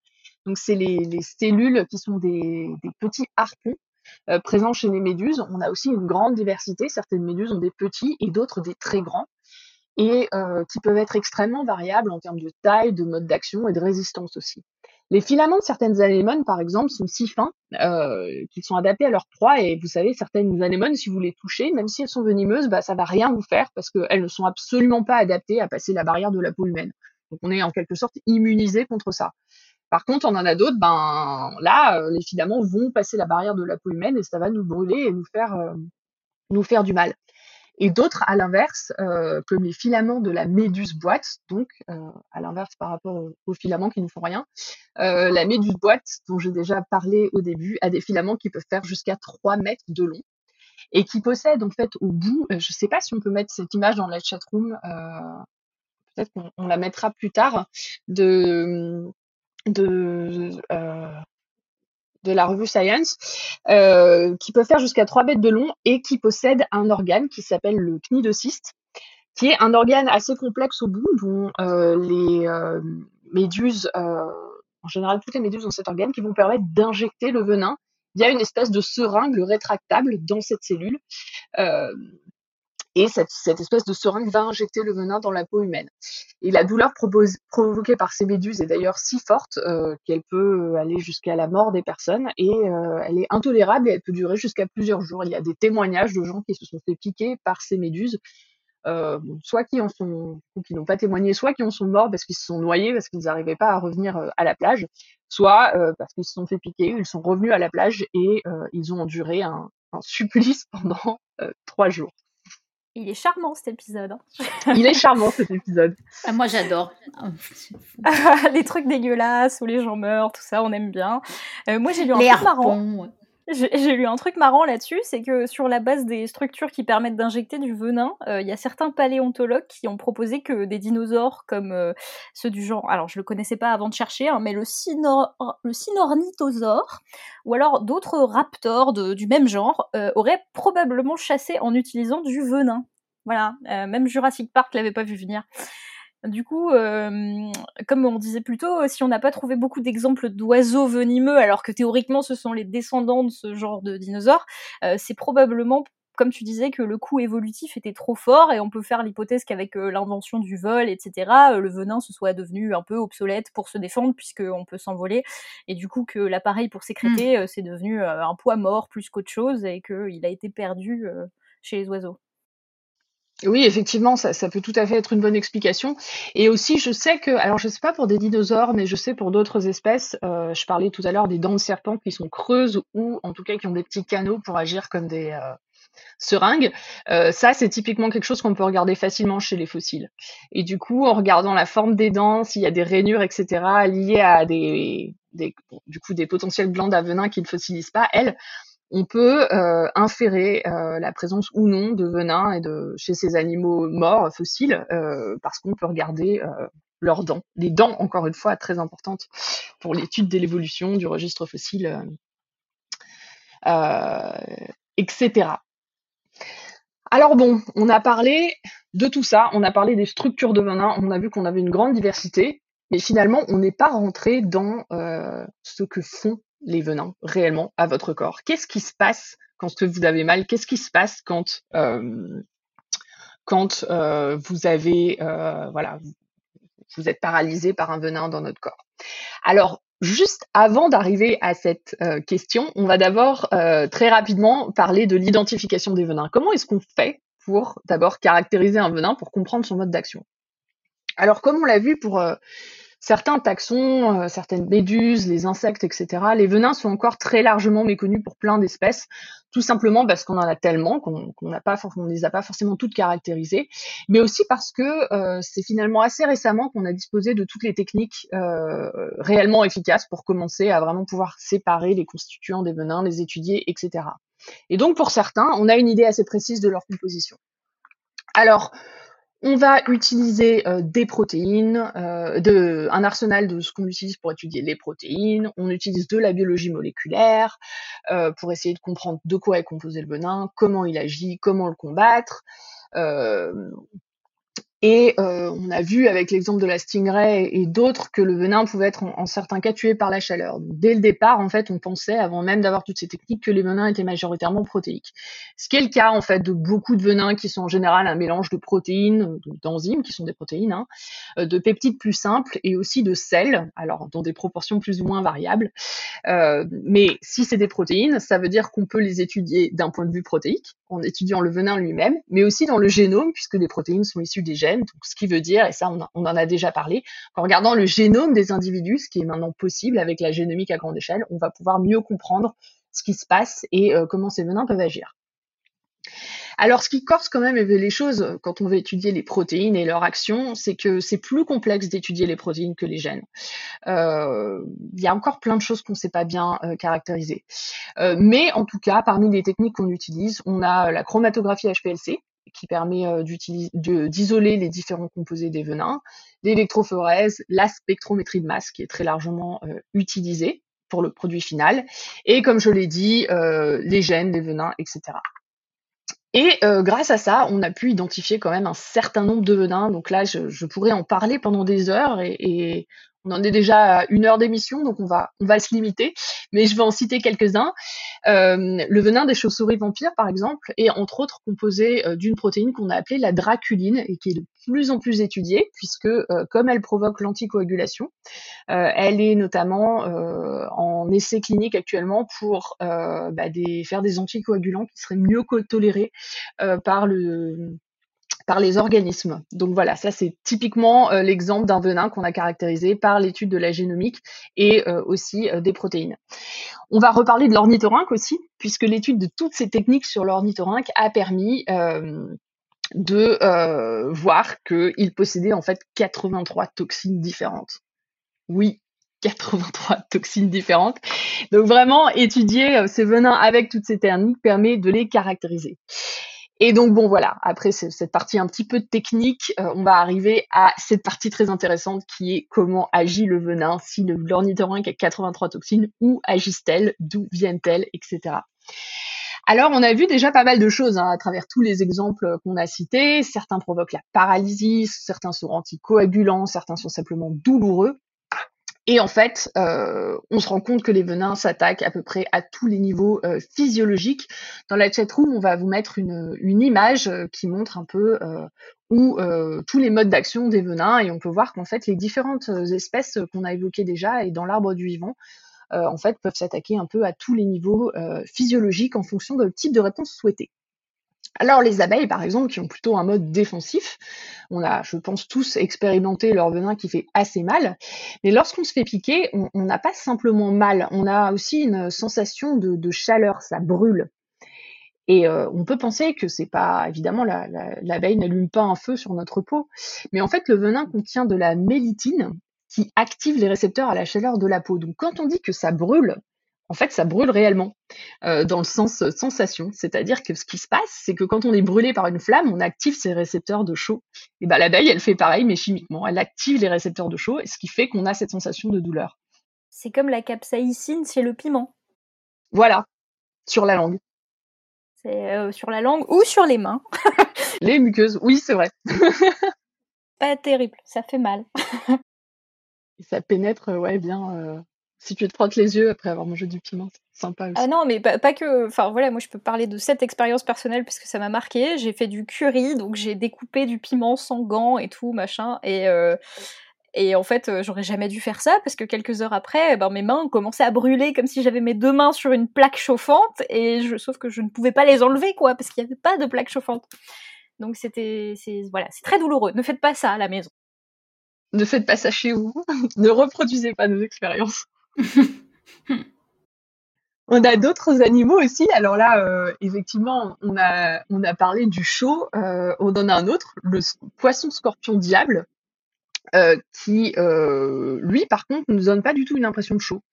Donc c'est les, les, cellules qui sont des, des petits harpons présents chez les méduses. On a aussi une grande diversité. Certaines méduses ont des petits et d'autres des très grands et qui peuvent être extrêmement variables en termes de taille, de mode d'action et de résistance aussi. Les filaments de certaines anémones, par exemple, sont si fins euh, qu'ils sont adaptés à leur proie. Et vous savez, certaines anémones, si vous les touchez, même si elles sont venimeuses, bah, ça va rien vous faire parce qu'elles ne sont absolument pas adaptées à passer la barrière de la peau humaine. Donc on est en quelque sorte immunisé contre ça. Par contre, on en a d'autres, ben là, euh, les filaments vont passer la barrière de la peau humaine et ça va nous brûler et nous faire, euh, nous faire du mal et d'autres à l'inverse, euh, comme les filaments de la méduse boîte, donc euh, à l'inverse par rapport aux, filaments qui ne font rien. Euh, la méduse boîte, dont j'ai déjà parlé au début, a des filaments qui peuvent faire jusqu'à 3 mètres de long et qui possèdent en fait au bout, je ne sais pas si on peut mettre cette image dans la chatroom, peut-être qu'on la mettra plus tard, de, de, de la revue Science, qui peut faire jusqu'à 3 mètres de long et qui possède un organe qui s'appelle le cnidocyste, qui est un organe assez complexe au bout, dont les méduses, en général toutes les méduses ont cet organe, qui vont permettre d'injecter le venin il y a une espèce de seringue rétractable dans cette cellule. Euh, et cette, espèce de seringue va injecter le venin dans la peau humaine. Et la douleur provoquée par ces méduses est d'ailleurs si forte euh, qu'elle peut aller jusqu'à la mort des personnes et euh, elle est intolérable et elle peut durer jusqu'à plusieurs jours. Il y a des témoignages de gens qui se sont fait piquer par ces méduses euh, soit qui n'ont pas témoigné, soit qui en sont morts parce qu'ils se sont noyés, parce qu'ils n'arrivaient pas à revenir euh, à la plage, soit euh, parce qu'ils se sont fait piquer, ils sont revenus à la plage et ils ont enduré un, supplice <laughs> pendant trois jours. Il est charmant cet épisode. Hein. Il est charmant cet épisode. Ah, moi j'adore. <laughs> les trucs dégueulasses où les gens meurent, tout ça, on aime bien. moi j'ai lu un truc marrant. J'ai lu un truc marrant là-dessus, c'est que sur la base des structures qui permettent d'injecter du venin, euh, il y a certains paléontologues qui ont proposé que des dinosaures comme euh, ceux du genre, alors je le connaissais pas avant de chercher, hein, mais le, le Sinornithosaure, ou alors d'autres raptors du même genre, euh, auraient probablement chassé en utilisant du venin. Voilà, même Jurassic Park l'avait pas vu venir. Du coup, euh, comme on disait plus tôt, si on n'a pas trouvé beaucoup d'exemples d'oiseaux venimeux, alors que théoriquement ce sont les descendants de ce genre de dinosaures, euh, c'est probablement comme tu disais, que le coût évolutif était trop fort et on peut faire l'hypothèse qu'avec euh, l'invention du vol, etc., le venin se soit devenu un peu obsolète pour se défendre puisqu'on peut s'envoler et du coup que l'appareil pour sécréter, mmh. c'est devenu un poids mort plus qu'autre chose et qu'il a été perdu chez les oiseaux. Oui, effectivement, ça, peut tout à fait être une bonne explication. Et aussi, je sais que, alors je sais pas pour des dinosaures, mais je sais pour d'autres espèces, euh, je parlais tout à l'heure des dents de serpent qui sont creuses ou en tout cas qui ont des petits canaux pour agir comme des euh, seringues. Euh, ça, c'est typiquement quelque chose qu'on peut regarder facilement chez les fossiles. Et du coup, en regardant la forme des dents, s'il y a des rainures, etc., liées à des, des du coup, des potentiels glandes à venin qui ne fossilisent pas, elles, on peut euh, inférer euh, la présence ou non de venin chez ces animaux morts, fossiles, euh, parce qu'on peut regarder leurs dents. Les dents, encore une fois, très importantes pour l'étude de l'évolution du registre fossile, etc. Alors bon, on a parlé de tout ça, on a parlé des structures de venin, on a vu qu'on avait une grande diversité, mais finalement, on n'est pas rentré dans ce que font les venins réellement à votre corps? Qu'est-ce qui se passe quand vous avez mal Qu'est-ce qui se passe quand euh, euh, vous avez euh, voilà vous êtes paralysé par un venin dans notre corps? Alors juste avant d'arriver à cette question, on va d'abord très rapidement parler de l'identification des venins. Comment est-ce qu'on fait pour d'abord caractériser un venin pour comprendre son mode d'action? Alors comme on l'a vu pour certains taxons, euh, certaines méduses, les insectes, etc., les venins sont encore très largement méconnus pour plein d'espèces, tout simplement parce qu'on en a tellement qu'on pas, on les a pas forcément toutes caractérisées, mais aussi parce que euh, c'est finalement assez récemment qu'on a disposé de toutes les techniques euh, réellement efficaces pour commencer à vraiment pouvoir séparer les constituants des venins, les étudier, etc. Et donc pour certains, on a une idée assez précise de leur composition. Alors, on va utiliser euh, des protéines, euh, un arsenal de ce qu'on utilise pour étudier les protéines. On utilise de la biologie moléculaire euh, pour essayer de comprendre de quoi est composé le venin, comment il agit, comment le combattre. Et euh, on a vu avec l'exemple de la stingray et d'autres que le venin pouvait être en, certains cas tué par la chaleur. dès le départ, en fait, on pensait, avant même d'avoir toutes ces techniques, que les venins étaient majoritairement protéiques. Ce qui est le cas en fait de beaucoup de venins qui sont en général un mélange de protéines, d'enzymes qui sont des protéines, hein, euh, de peptides plus simples et aussi de sels, alors dans des proportions plus ou moins variables. Euh, mais si c'est des protéines, ça veut dire qu'on peut les étudier d'un point de vue protéique, en étudiant le venin lui-même, mais aussi dans le génome, puisque les protéines sont issues des gènes ce qui veut dire, et ça on, en a déjà parlé, qu'en regardant le génome des individus, ce qui est maintenant possible avec la génomique à grande échelle, on va pouvoir mieux comprendre ce qui se passe et euh, comment ces venins peuvent agir. Alors, ce qui corse quand même les choses quand on veut étudier les protéines et leur action, c'est que c'est plus complexe d'étudier les protéines que les gènes. Euh, il y a encore plein de choses qu'on ne sait pas bien euh, caractériser. mais en tout cas, parmi les techniques qu'on utilise, on a la chromatographie HPLC, qui permet euh, d'isoler les différents composés des venins, l'électrophorèse, la spectrométrie de masse qui est très largement euh, utilisée pour le produit final, et comme je l'ai dit, euh, les gènes, les venins, etc. Et grâce à ça, on a pu identifier quand même un certain nombre de venins. Donc là, je, pourrais en parler pendant des heures et on en est déjà à une heure d'émission, donc on va, on va se limiter, mais je vais en citer quelques-uns. Euh, le venin des chauves-souris vampires, par exemple, est entre autres composé euh, d'une protéine qu'on a appelée la draculine et qui est de plus en plus étudiée, puisque euh, comme elle provoque l'anticoagulation, elle est notamment en essai clinique actuellement pour bah, des, faire des anticoagulants qui seraient mieux tolérés par le par les organismes. Donc voilà, ça c'est typiquement euh, l'exemple d'un venin qu'on a caractérisé par l'étude de la génomique et euh, aussi euh, des protéines. On va reparler de l'ornithorynque aussi, puisque l'étude de toutes ces techniques sur l'ornithorynque a permis de voir qu'il possédait en fait 83 toxines différentes. Oui, 83 <laughs> toxines différentes. Donc vraiment, étudier ces venins avec toutes ces techniques permet de les caractériser. Et donc bon voilà, après cette partie un petit peu technique, euh, on va arriver à cette partie très intéressante qui est comment agit le venin, si le l'ornithorynque a 83 toxines, où agissent-elles, d'où viennent-elles, etc. Alors on a vu déjà pas mal de choses hein, à travers tous les exemples qu'on a cités. Certains provoquent la paralysie, certains sont anticoagulants, certains sont simplement douloureux. Et en fait, euh, on se rend compte que les venins s'attaquent à peu près à tous les niveaux euh, physiologiques. Dans la chatroom, on va vous mettre une, une image euh, qui montre un peu où tous les modes d'action des venins et on peut voir qu'en fait les différentes espèces qu'on a évoquées déjà et dans l'arbre du vivant en fait peuvent s'attaquer un peu à tous les niveaux physiologiques en fonction de type de réponse souhaitée. Alors les abeilles, par exemple, qui ont plutôt un mode défensif, on a, je pense, tous expérimenté leur venin qui fait assez mal, mais lorsqu'on se fait piquer, on n'a pas simplement mal, on a aussi une sensation de, chaleur, ça brûle. Et euh, on peut penser que c'est pas, évidemment, l'abeille n'allume pas un feu sur notre peau, mais en fait, le venin contient de la mélitine qui active les récepteurs à la chaleur de la peau. Donc quand on dit que ça brûle, en fait, ça brûle réellement, euh, dans le sens euh, sensation. C'est-à-dire que ce qui se passe, c'est que quand on est brûlé par une flamme, on active ses récepteurs de chaud. Et ben l'abeille, elle fait pareil, mais chimiquement. Elle active les récepteurs de chaud, ce qui fait qu'on a cette sensation de douleur. C'est comme la capsaïcine c'est le piment. Voilà, sur la langue. C'est euh, sur la langue ou sur les mains. <laughs> les muqueuses, oui, c'est vrai. <laughs> Pas terrible, ça fait mal. Et ça pénètre, ouais, bien si tu te frottes les yeux après avoir mangé du piment, c'est sympa aussi. Ah non, mais pas, que. Enfin voilà, moi je peux parler de cette expérience personnelle parce que ça m'a marqué. J'ai fait du curry, donc j'ai découpé du piment sans gants et tout, machin. Et. Euh, et en fait, euh, j'aurais jamais dû faire ça parce que quelques heures après, ben, mes mains ont commencé à brûler comme si j'avais mes deux mains sur une plaque chauffante. Et je, sauf que je ne pouvais pas les enlever, quoi, parce qu'il n'y avait pas de plaque chauffante. Donc c'était, voilà, c'est très douloureux. Ne faites pas ça à la maison. Ne faites pas ça chez vous. <laughs> ne reproduisez pas nos expériences. <laughs> On a d'autres animaux aussi. Alors là, euh, effectivement, on a, parlé du chaud. Euh, on en a un autre, le poisson scorpion diable, euh, qui, lui, par contre, ne nous donne pas du tout une impression de chaud.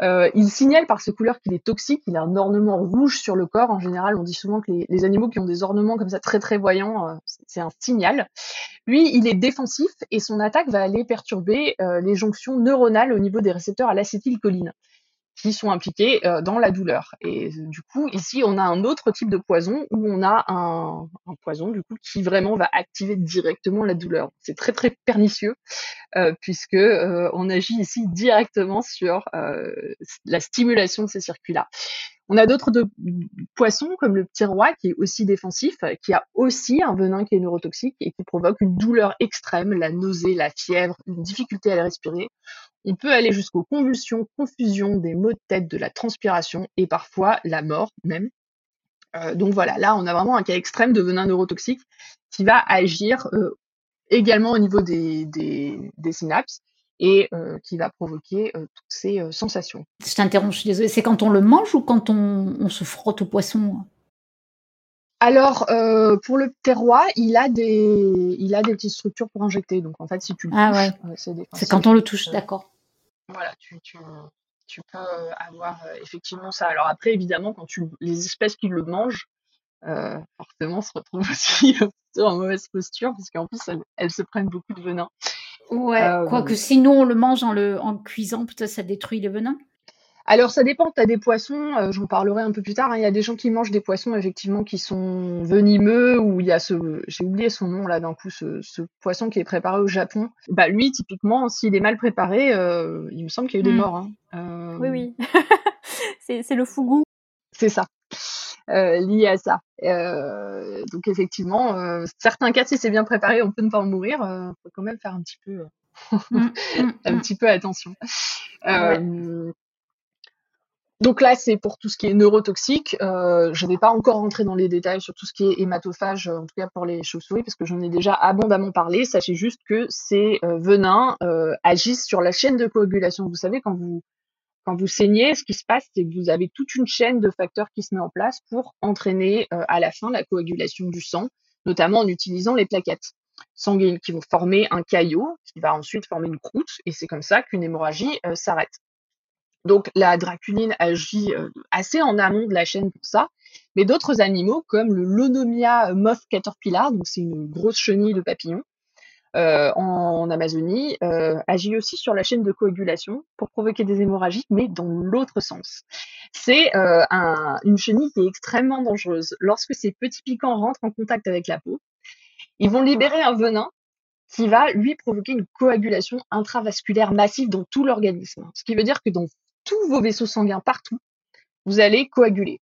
Il signale par ses couleurs qu'il est toxique. Il a un ornement rouge sur le corps. En général, on dit souvent que les, animaux qui ont des ornements comme ça très très voyants, c'est un signal. Lui, il est défensif et son attaque va aller perturber euh, les jonctions neuronales au niveau des récepteurs à l'acétylcholine qui sont impliqués euh, dans la douleur. Et du coup, ici, on a un autre type de poison où on a un, poison du coup qui vraiment va activer directement la douleur. C'est très très pernicieux euh, puisque on agit ici directement sur la stimulation de ces circuits-là. On a d'autres poissons comme le petit roi qui est aussi défensif, qui a aussi un venin qui est neurotoxique et qui provoque une douleur extrême, la nausée, la fièvre, une difficulté à respirer. On peut aller jusqu'aux convulsions, confusions, des maux de tête, de la transpiration et parfois la mort même. Euh, donc voilà, là on a vraiment un cas extrême de venin neurotoxique qui va agir euh, également au niveau des synapses et euh, qui va provoquer euh, toutes ces euh, sensations. Je t'interromps, je suis désolée. C'est quand on le mange ou quand on, se frotte au poisson? Alors, pour le terroir, il a des, il a des petites structures pour injecter. Donc, en fait, si tu le ah ouais. c'est quand on le touche, d'accord. Voilà, tu, tu, tu, peux avoir effectivement ça. Alors après, évidemment, quand tu, les espèces qui le mangent, euh, forcément se retrouvent <laughs> aussi en mauvaise posture, parce qu'en plus, elles, se prennent beaucoup de venin. Ouais, quoique sinon on le mange en, le, en cuisant, peut-être ça détruit le venin. Alors ça dépend, tu as des poissons, euh, j'en parlerai un peu plus tard, hein. il y a des gens qui mangent des poissons effectivement qui sont venimeux, ou il y a ce, j'ai oublié son nom là d'un coup, ce, poisson qui est préparé au Japon. Bah lui typiquement, s'il est mal préparé, euh, il me semble qu'il y a eu des hmm. morts. Hein. Euh, oui oui, <laughs> c'est le fougou. C'est ça. Lié à ça. donc effectivement, certains cas, si c'est bien préparé, on peut ne pas en mourir. Il faut quand même faire un petit peu, <laughs> un petit peu attention. Donc là, c'est pour tout ce qui est neurotoxique. Euh, je ne vais pas encore rentrer dans les détails sur tout ce qui est hématophage, euh, en tout cas pour les chauves-souris, parce que j'en ai déjà abondamment parlé. Sachez juste que ces euh, venins agissent sur la chaîne de coagulation. Vous savez, quand vous quand vous saignez, ce qui se passe, c'est que vous avez toute une chaîne de facteurs qui se met en place pour entraîner à la fin la coagulation du sang, notamment en utilisant les plaquettes sanguines qui vont former un caillot, qui va ensuite former une croûte, et c'est comme ça qu'une hémorragie s'arrête. Donc la draculine agit euh, assez en amont de la chaîne pour ça. Mais d'autres animaux, comme le Lonomia moth caterpillar, donc c'est une grosse chenille de papillon euh, en, Amazonie, euh, agit aussi sur la chaîne de coagulation pour provoquer des hémorragies, mais dans l'autre sens. C'est une chenille qui est extrêmement dangereuse. Lorsque ces petits piquants rentrent en contact avec la peau, ils vont libérer un venin qui va lui provoquer une coagulation intravasculaire massive dans tout l'organisme. Ce qui veut dire que dans tous vos vaisseaux sanguins partout, vous allez coaguler.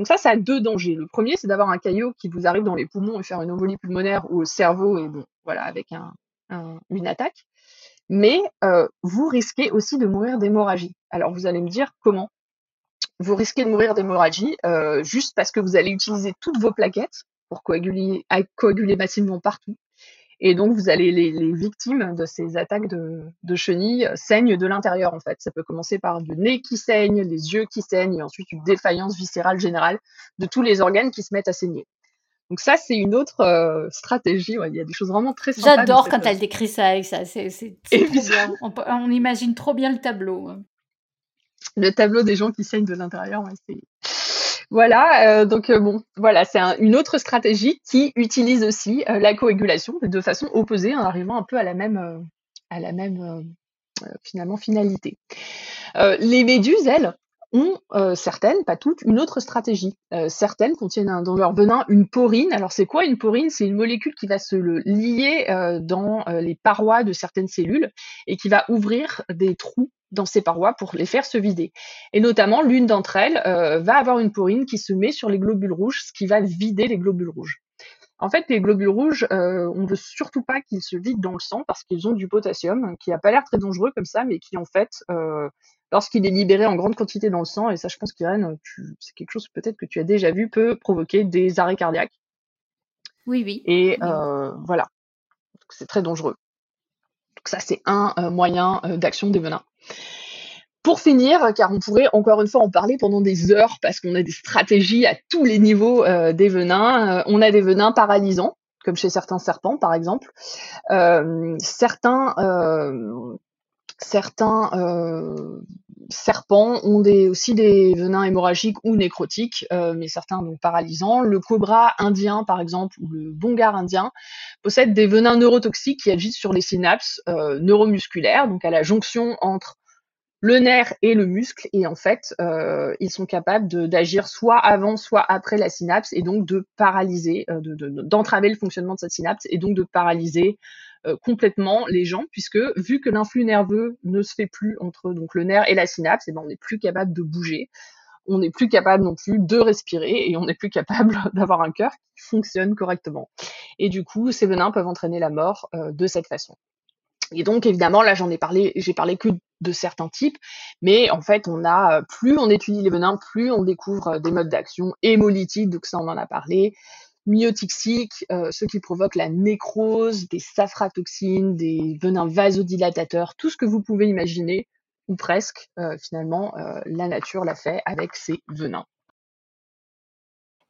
Donc ça, ça a deux dangers. Le premier, c'est d'avoir un caillot qui vous arrive dans les poumons et faire une embolie pulmonaire ou au cerveau, et bon, voilà, avec une attaque. Mais euh, vous risquez aussi de mourir d'hémorragie. Alors vous allez me dire comment? Vous risquez de mourir d'hémorragie euh, juste parce que vous allez utiliser toutes vos plaquettes pour coaguler, coaguler massivement partout. Et donc, vous allez les, victimes de ces attaques de, chenilles saignent de l'intérieur, en fait. Ça peut commencer par du nez qui saigne, les yeux qui saignent, et ensuite une défaillance viscérale générale de tous les organes qui se mettent à saigner. Donc ça, c'est une autre euh, stratégie. il y a des choses vraiment très sympas. J'adore quand elle décrit ça avec ça. C'est trop bien. On, imagine trop bien le tableau. Le tableau des gens qui saignent de l'intérieur, c'est voilà, euh, donc euh, bon, voilà, c'est une autre stratégie qui utilise aussi euh, la coagulation de façon opposée, en arrivant un peu à la même, à la même finalement finalité. les méduses, elles, ont certaines, pas toutes, une autre stratégie. certaines contiennent dans leur venin une porine. Alors c'est quoi une porine C'est une molécule qui va se lier dans les parois de certaines cellules et qui va ouvrir des trous dans ces parois pour les faire se vider. Et notamment, l'une d'entre elles euh, va avoir une porine qui se met sur les globules rouges, ce qui va vider les globules rouges. En fait, les globules rouges, euh, on ne veut surtout pas qu'ils se vident dans le sang parce qu'ils ont du potassium, qui n'a pas l'air très dangereux comme ça, mais qui en fait, euh, lorsqu'il est libéré en grande quantité dans le sang, et ça je pense qu'Irène, c'est quelque chose peut-être que tu as déjà vu, peut provoquer des arrêts cardiaques. Oui, oui. Et voilà, c'est très dangereux. Donc ça, c'est un moyen d'action des venins. Pour finir, car on pourrait encore une fois en parler pendant des heures parce qu'on a des stratégies à tous les niveaux euh, des venins. Euh, on a des venins paralysants, comme chez certains serpents par exemple. Euh, certains certains serpents ont aussi des venins hémorragiques ou nécrotiques, mais certains donc paralysants. Le cobra indien, par exemple, ou le bongar indien, possèdent des venins neurotoxiques qui agissent sur les synapses neuromusculaires, donc à la jonction entre le nerf et le muscle, et en fait, euh, ils sont capables d'agir soit avant, soit après la synapse, et donc de paralyser, euh, d'entraver le fonctionnement de cette synapse, et donc de paralyser euh, complètement les gens, puisque vu que l'influx nerveux ne se fait plus entre donc le nerf et la synapse, et ben on n'est plus capable de bouger, on n'est plus capable non plus de respirer, et on n'est plus capable <laughs> d'avoir un cœur qui fonctionne correctement. Et du coup, ces venins peuvent entraîner la mort de cette façon. Et donc évidemment, là j'en ai parlé, j'ai parlé que de certains types, mais en fait on a plus on étudie les venins, plus on découvre des modes d'action hémolytiques, donc ça on en a parlé, myotixiques, euh, ceux qui provoquent la nécrose, des safratoxines, des venins vasodilatateurs, tout ce que vous pouvez imaginer, ou presque, euh, finalement, euh, la nature l'a fait avec ces venins.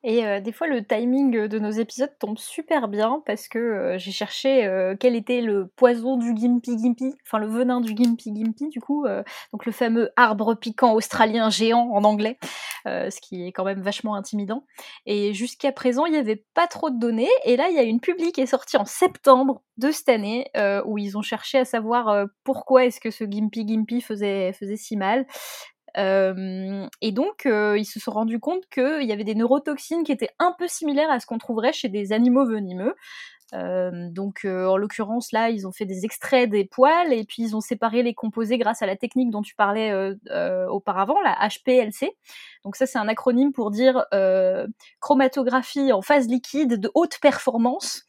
Et euh, des fois, le timing de nos épisodes tombe super bien parce que euh, j'ai cherché euh, quel était le poison du Gimpy Gimpy, enfin le venin du Gimpy Gimpy, du coup, donc le fameux arbre piquant australien géant en anglais, ce qui est quand même vachement intimidant. Et jusqu'à présent, il n'y avait pas trop de données. Et là, il y a une publique qui est sortie en septembre de cette année où ils ont cherché à savoir pourquoi est-ce que ce Gimpy Gimpy faisait, faisait si mal. Et donc, ils se sont rendus compte qu'il y avait des neurotoxines qui étaient un peu similaires à ce qu'on trouverait chez des animaux venimeux. Donc en l'occurrence là, ils ont fait des extraits des poils et puis ils ont séparé les composés grâce à la technique dont tu parlais auparavant, la HPLC. Donc ça c'est un acronyme pour dire chromatographie en phase liquide de haute performance.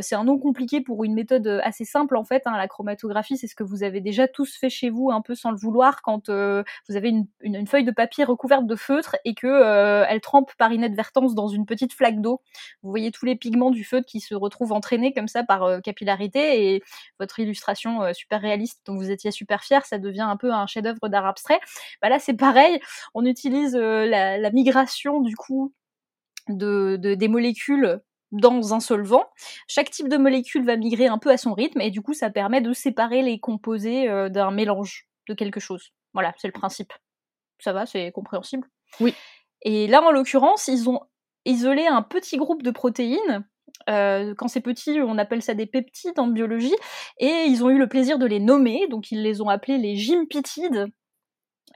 c'est un nom compliqué pour une méthode assez simple en fait. Hein. La chromatographie c'est ce que vous avez déjà tous fait chez vous un peu sans le vouloir quand vous avez une, une, feuille de papier recouverte de feutre et que elle trempe par inadvertance dans une petite flaque d'eau. Vous voyez tous les pigments du feutre qui se retrouvent entraîner comme ça par euh, capillarité et votre illustration euh, super réaliste dont vous étiez super fier, ça devient un peu un chef-d'œuvre d'art abstrait. Bah là, c'est pareil. On utilise euh, la, migration du coup de, des molécules dans un solvant. Chaque type de molécule va migrer un peu à son rythme et du coup ça permet de séparer les composés d'un mélange de quelque chose. Voilà, c'est le principe. Ça va, c'est compréhensible? Oui. Et là en l'occurrence, ils ont isolé un petit groupe de protéines euh, quand c'est petit, on appelle ça des peptides en biologie, et ils ont eu le plaisir de les nommer, donc ils les ont appelés les gympitides.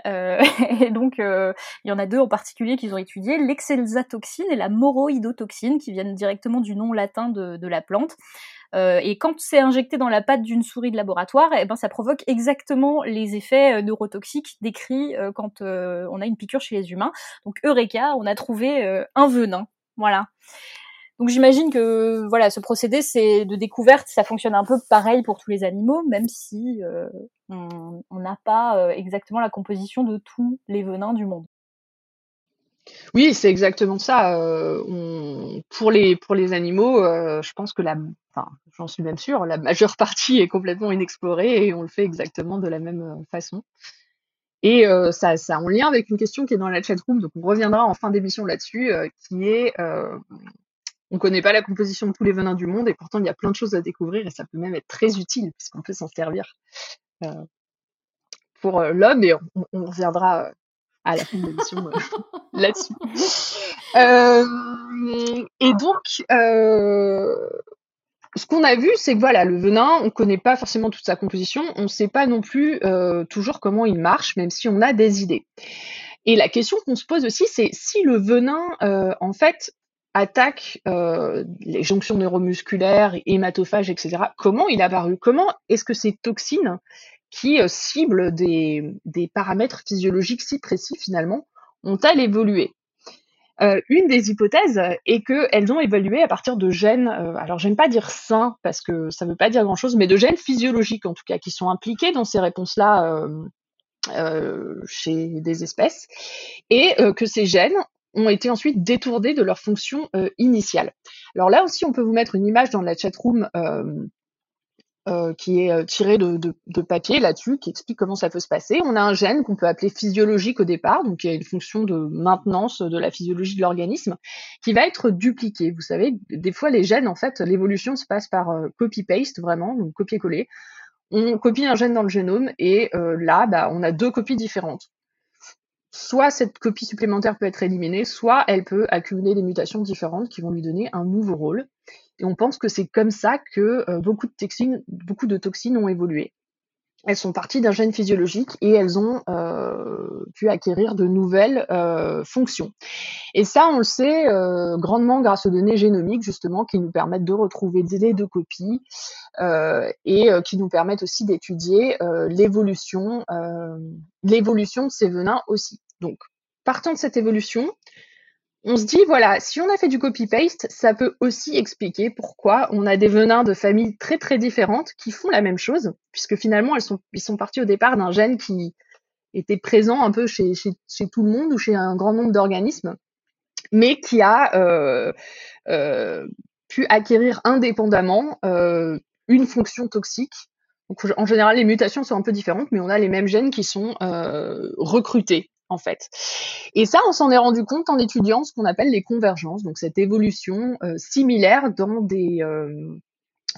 Euh, <laughs> et donc, euh, il y en a deux en particulier qu'ils ont étudié, l'exelsatoxine et la moroïdotoxine, qui viennent directement du nom latin de, la plante. et quand c'est injecté dans la pâte d'une souris de laboratoire, eh ben, ça provoque exactement les effets neurotoxiques décrits quand on a une piqûre chez les humains. Donc, Eureka, on a trouvé un venin. Voilà. Donc j'imagine que voilà, ce procédé c'est de découverte, ça fonctionne un peu pareil pour tous les animaux, même si euh, on n'a pas euh, exactement la composition de tous les venins du monde. Oui, c'est exactement ça. Euh, pour les pour les animaux, je pense que la, enfin, j'en suis même sûre, la majeure <laughs> partie est complètement inexplorée et on le fait exactement de la même façon. Et ça, ça en lien avec une question qui est dans la chat room, donc on reviendra en fin d'émission là-dessus, qui est on connaît pas la composition de tous les venins du monde et pourtant il y a plein de choses à découvrir et ça peut même être très utile puisqu'on peut s'en servir euh, pour euh, l'homme et on, reviendra euh, à la fin de l'émission <laughs> là-dessus. et donc, ce qu'on a vu, c'est que voilà, le venin, on connaît pas forcément toute sa composition, on ne sait pas non plus toujours comment il marche, même si on a des idées. Et la question qu'on se pose aussi, c'est si le venin, en fait, attaque euh, les jonctions neuromusculaires, hématophages, etc. Comment il a apparu? Comment est-ce que ces toxines qui euh, ciblent des, paramètres physiologiques si précis finalement ont-elles évolué? Euh, une des hypothèses est qu'elles ont évolué à partir de gènes, alors j'aime pas dire sains parce que ça veut pas dire grand-chose, mais de gènes physiologiques en tout cas qui sont impliqués dans ces réponses-là chez des espèces, et que ces gènes ont été ensuite détournés de leur fonction euh, initiale. Alors là aussi, on peut vous mettre une image dans la chatroom euh, euh, qui est tirée de, de, papier là-dessus, qui explique comment ça peut se passer. On a un gène qu'on peut appeler physiologique au départ, donc qui a une fonction de maintenance de la physiologie de l'organisme, qui va être dupliqué. Vous savez, des fois les gènes, en fait, l'évolution se passe par copy-paste, vraiment, donc copier-coller. On copie un gène dans le génome et là, bah, on a deux copies différentes soit cette copie supplémentaire peut être éliminée, soit elle peut accumuler des mutations différentes qui vont lui donner un nouveau rôle. Et on pense que c'est comme ça que euh, beaucoup, de toxines, ont évolué elles sont parties d'un gène physiologique et elles ont euh, pu acquérir de nouvelles euh, fonctions. Et ça, on le sait grandement grâce aux données génomiques, justement, qui nous permettent de retrouver des délais de copie et qui nous permettent aussi d'étudier l'évolution de ces venins aussi. Donc, partant de cette évolution, on se dit, voilà, si on a fait du copy-paste, ça peut aussi expliquer pourquoi on a des venins de familles très très différentes qui font la même chose, puisque finalement, elles sont, ils sont partis au départ d'un gène qui était présent un peu chez, tout le monde ou chez un grand nombre d'organismes, mais qui a euh, euh, pu acquérir indépendamment euh, une fonction toxique. Donc, en général, les mutations sont un peu différentes, mais on a les mêmes gènes qui sont recrutés en fait. Et ça, on s'en est rendu compte en étudiant ce qu'on appelle les convergences, donc cette évolution euh, similaire dans des euh,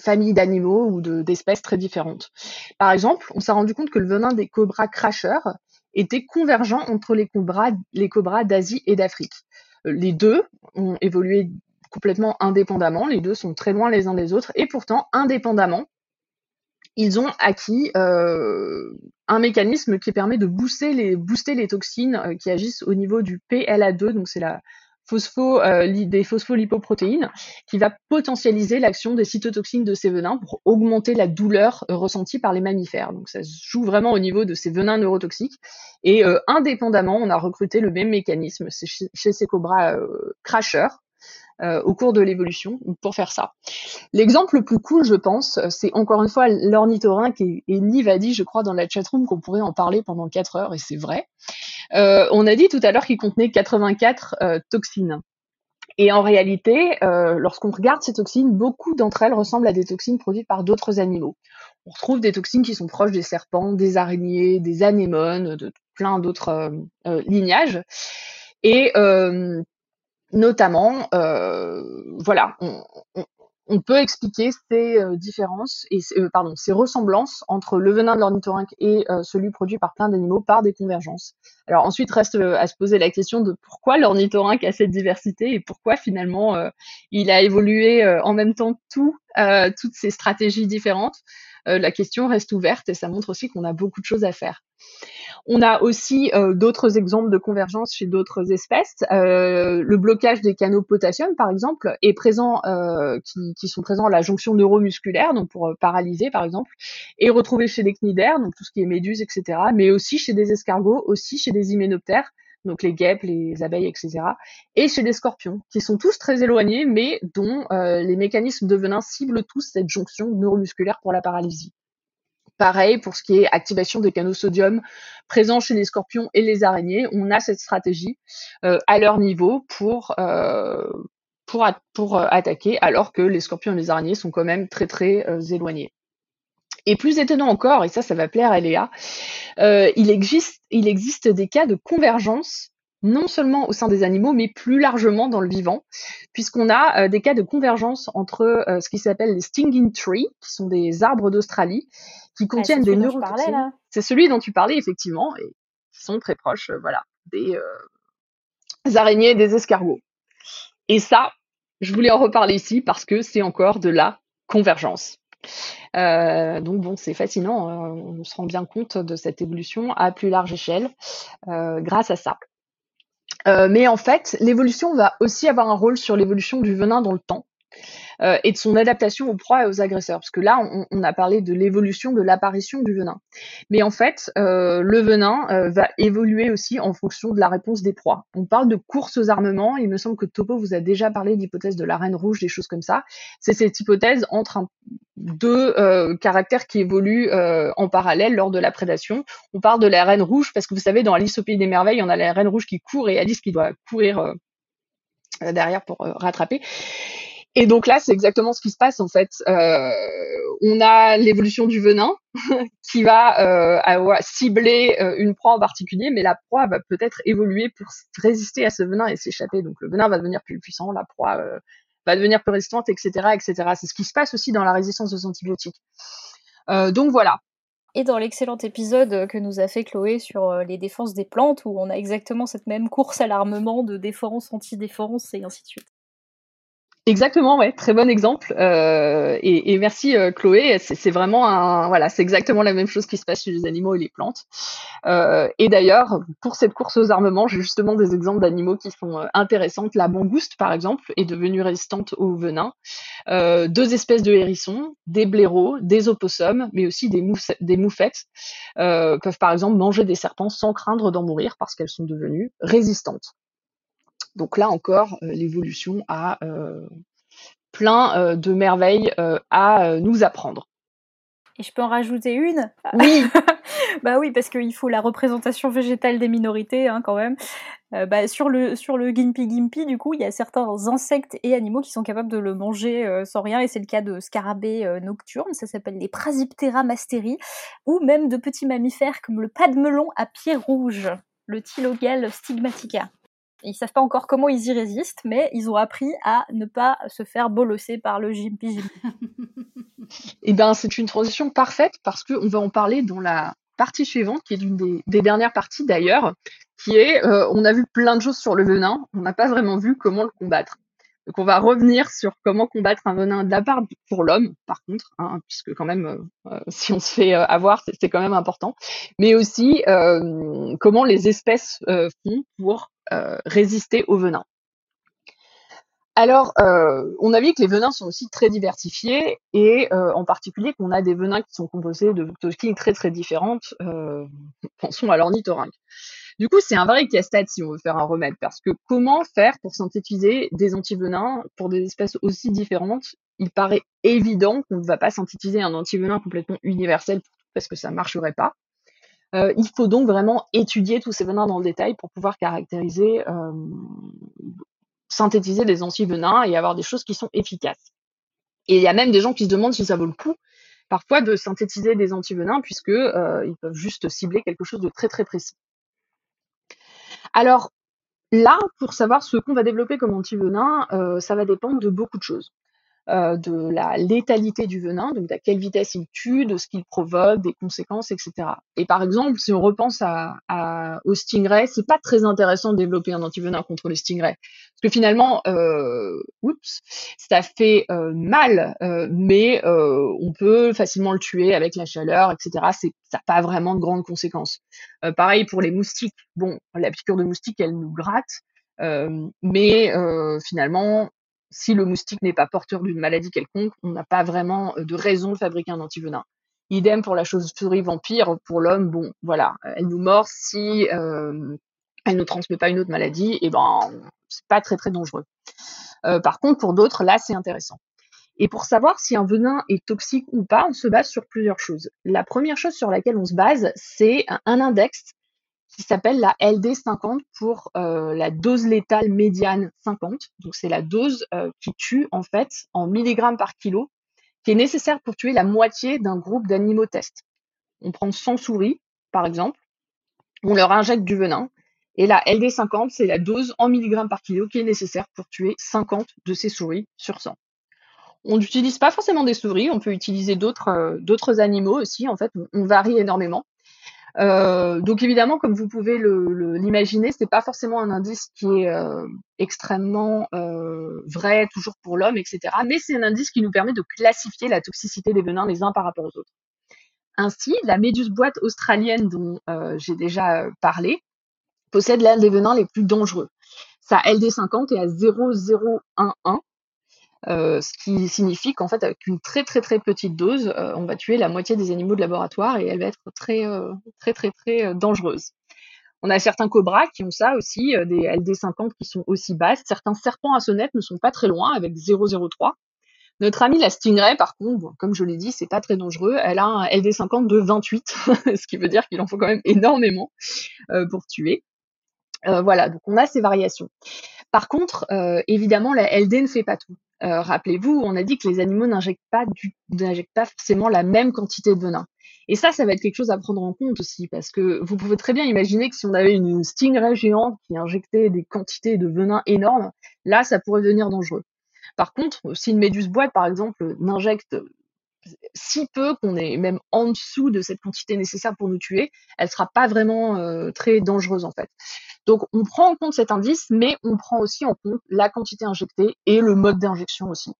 familles d'animaux ou d'espèces très différentes. Par exemple, on s'est rendu compte que le venin des cobras cracheurs était convergent entre les cobras, d'Asie et d'Afrique. Euh, les deux ont évolué complètement indépendamment, les deux sont très loin les uns des autres, et pourtant, indépendamment, ils ont acquis euh, un mécanisme qui permet de booster les, toxines euh, qui agissent au niveau du PLA2, donc c'est la euh, des phospholipoprotéines, qui va potentialiser l'action des cytotoxines de ces venins pour augmenter la douleur ressentie par les mammifères. Donc ça se joue vraiment au niveau de ces venins neurotoxiques. Et indépendamment, on a recruté le même mécanisme chez, chez ces cobras cracheurs euh, au cours de l'évolution pour faire ça. L'exemple le plus cool, je pense, c'est encore une fois l'ornithorynque et, et Nive a dit, je crois, dans la chatroom qu'on pourrait en parler pendant 4 heures, et c'est vrai. Euh, on a dit tout à l'heure qu'il contenait 84 euh, toxines. Et en réalité, euh, lorsqu'on regarde ces toxines, beaucoup d'entre elles ressemblent à des toxines produites par d'autres animaux. On retrouve des toxines qui sont proches des serpents, des araignées, des anémones, de plein d'autres lignages. Et notamment, euh, voilà, on, peut expliquer ces euh, différences et euh, pardon, ces ressemblances entre le venin de l'ornithorynque et celui produit par plein d'animaux par des convergences. Alors ensuite reste à se poser la question de pourquoi l'ornithorynque a cette diversité et pourquoi finalement il a évolué en même temps tout, toutes ces stratégies différentes. La question reste ouverte et ça montre aussi qu'on a beaucoup de choses à faire. On a aussi euh, d'autres exemples de convergence chez d'autres espèces. Euh, le blocage des canaux potassium, par exemple, est présent, euh, qui, sont présents à la jonction neuromusculaire, donc pour paralyser, par exemple, et retrouvé chez les cnidaires, donc tout ce qui est méduses, etc., mais aussi chez des escargots, aussi chez des hyménoptères, donc les guêpes, les abeilles, etc., et chez les scorpions, qui sont tous très éloignés, mais dont les mécanismes de venin ciblent tous cette jonction neuromusculaire pour la paralysie. Pareil pour ce qui est activation des canaux sodium présents chez les scorpions et les araignées, on a cette stratégie euh, à leur niveau pour euh, pour, pour euh, attaquer, alors que les scorpions et les araignées sont quand même très très éloignés. Et plus étonnant encore, et ça, ça va plaire à Léa, il, existe, il existe des cas de convergence non seulement au sein des animaux, mais plus largement dans le vivant, puisqu'on a des cas de convergence entre ce qui s'appelle les stinging trees, qui sont des arbres d'Australie, qui ah, contiennent des neurotoxines. C'est celui dont tu parlais effectivement et qui sont très proches, euh, voilà, des, euh, araignées et des escargots. Et ça, je voulais en reparler ici parce que c'est encore de la convergence. Euh, donc bon, c'est fascinant. Hein. on se rend bien compte de cette évolution à plus large échelle grâce à ça. mais en fait, l'évolution va aussi avoir un rôle sur l'évolution du venin dans le temps. Euh, et de son adaptation aux proies et aux agresseurs. Parce que là, on, a parlé de l'évolution de l'apparition du venin. Mais en fait, euh, le venin euh, va évoluer aussi en fonction de la réponse des proies. On parle de course aux armements. Il me semble que Topo vous a déjà parlé d'hypothèse de la reine rouge, des choses comme ça. C'est cette hypothèse entre deux caractères qui évoluent en parallèle lors de la prédation. On parle de la reine rouge parce que vous savez, dans Alice au pays des merveilles, on a la reine rouge qui court et Alice qui doit courir derrière pour rattraper. Et donc là, c'est exactement ce qui se passe en fait. Euh, on a l'évolution du venin <laughs> qui va euh, cibler euh, une proie en particulier, mais la proie va peut-être évoluer pour résister à ce venin et s'échapper. Donc le venin va devenir plus puissant, la proie va devenir plus résistante, etc., etc. C'est ce qui se passe aussi dans la résistance aux antibiotiques. donc voilà. Et dans l'excellent épisode que nous a fait Chloé sur les défenses des plantes, où on a exactement cette même course à l'armement de défense, anti-défense et ainsi de suite. Exactement, ouais, très bon exemple. Euh, et, merci euh, Chloé. C'est vraiment un, voilà, c'est exactement la même chose qui se passe chez les animaux et les plantes. Euh, et d'ailleurs, pour cette course aux armements, j'ai justement des exemples d'animaux qui sont intéressantes. La mangouste, par exemple, est devenue résistante au venin. Deux espèces de hérissons, des blaireaux, des opossums, mais aussi des, des moufettes, peuvent par exemple manger des serpents sans craindre d'en mourir parce qu'elles sont devenues résistantes. Donc là encore, euh, l'évolution a euh, plein euh, de merveilles à nous apprendre. Et je peux en rajouter une? Oui. <laughs> bah oui, parce qu'il faut la représentation végétale des minorités hein, quand même. bah, sur le sur le Gimpy Gimpy, du coup, il y a certains insectes et animaux qui sont capables de le manger sans rien, et c'est le cas de scarabées nocturnes, ça s'appelle les Prasiptera masteri, ou même de petits mammifères comme le pas de melon à pieds rouges. le Tilogel stigmatica. Ils savent pas encore comment ils y résistent, mais ils ont appris à ne pas se faire bolosser par le Jimpy <laughs> Eh ben, c'est une transition parfaite parce qu'on va en parler dans la partie suivante, qui est l'une des, dernières parties d'ailleurs, qui est, euh, on a vu plein de choses sur le venin, on n'a pas vraiment vu comment le combattre. Donc on va revenir sur comment combattre un venin de pour l'homme, par contre, hein, puisque quand même, euh, euh, si on se fait avoir, c'est quand même important, mais aussi comment les espèces font pour résister au venin. Alors, euh, on a vu que les venins sont aussi très diversifiés et euh, en particulier qu'on a des venins qui sont composés de toxines très très différentes. Euh, pensons à l'ornithorynque. Du coup, c'est un vrai casse-tête si on veut faire un remède parce que comment faire pour synthétiser des antivenins pour des espèces aussi différentes? Il paraît évident qu'on ne va pas synthétiser un antivenin complètement universel parce que ça ne marcherait pas. Il faut donc vraiment étudier tous ces venins dans le détail pour pouvoir caractériser synthétiser des antivenins et avoir des choses qui sont efficaces. Et il y a même des gens qui se demandent si ça vaut le coup parfois de synthétiser des antivenins puisque euh, peuvent juste cibler quelque chose de très très précis. Alors là, pour savoir ce qu'on va développer comme antivenin, euh, ça va dépendre de beaucoup de choses. Euh, de la létalité du venin, donc à quelle vitesse il tue, de ce qu'il provoque, des conséquences, etc. Et par exemple, si on repense à, à, au stingray, c'est pas très intéressant de développer un antivenin contre le stingray, parce que finalement, euh, oups, ça fait euh, mal, euh, mais euh, on peut facilement le tuer avec la chaleur, etc. C'est, ça n'a pas vraiment de grandes conséquences. pareil pour les moustiques. Bon, la piqûre de moustique, elle nous gratte. mais finalement, si le moustique n'est pas porteur d'une maladie quelconque, on n'a pas vraiment euh, de raison de fabriquer un antivenin. Idem pour la chauve-souris vampire, pour l'homme, bon, voilà, elle nous mord si euh, elle ne transmet pas une autre maladie, et eh ben c'est pas très très dangereux. Euh, par contre, pour d'autres, là, c'est intéressant. Et pour savoir si un venin est toxique ou pas, on se base sur plusieurs choses. La première chose sur laquelle on se base, c'est un index qui s'appelle la LD50 pour euh, la dose létale médiane 50. Donc c'est la dose euh, qui tue en fait en milligrammes par kilo, qui est nécessaire pour tuer la moitié d'un groupe d'animaux test. On prend 100 souris, par exemple, on leur injecte du venin, et la LD50, c'est la dose en milligrammes par kilo qui est nécessaire pour tuer 50 de ces souris sur 100. On n'utilise pas forcément des souris, on peut utiliser d'autres euh, animaux aussi. En fait, on varie énormément. Euh, donc évidemment, comme vous pouvez l'imaginer, ce n'est pas forcément un indice qui est euh, extrêmement euh, vrai toujours pour l'homme, etc. Mais c'est un indice qui nous permet de classifier la toxicité des venins les uns par rapport aux autres. Ainsi, la méduse boîte australienne dont j'ai déjà parlé possède l'un des venins les plus dangereux. Sa LD50 est à 0,011 euh, ce qui signifie qu'en fait, avec une très très très petite dose, euh, on va tuer la moitié des animaux de laboratoire et elle va être très euh, très très très dangereuse. On a certains cobras qui ont ça aussi, des LD50 qui sont aussi basses. Certains serpents à sonnette ne sont pas très loin, avec 0,03. Notre amie la stingray, par contre, comme je l'ai dit, c'est pas très dangereux. Elle a un LD50 de 28, <laughs> ce qui veut dire qu'il en faut quand même énormément pour tuer. voilà, donc on a ces variations. Par contre, évidemment, la LD ne fait pas tout. Euh, rappelez-vous, on a dit que les animaux n'injectent pas, forcément la même quantité de venin. Et ça, ça va être quelque chose à prendre en compte aussi, parce que vous pouvez très bien imaginer que si on avait une stingray géante qui injectait des quantités de venin énormes, là, ça pourrait devenir dangereux. Par contre, si une méduse boîte, par exemple, n'injecte si peu qu'on est même en dessous de cette quantité nécessaire pour nous tuer, elle sera pas vraiment euh, très dangereuse en fait. Donc on prend en compte cet indice, mais on prend aussi en compte la quantité injectée et le mode d'injection aussi,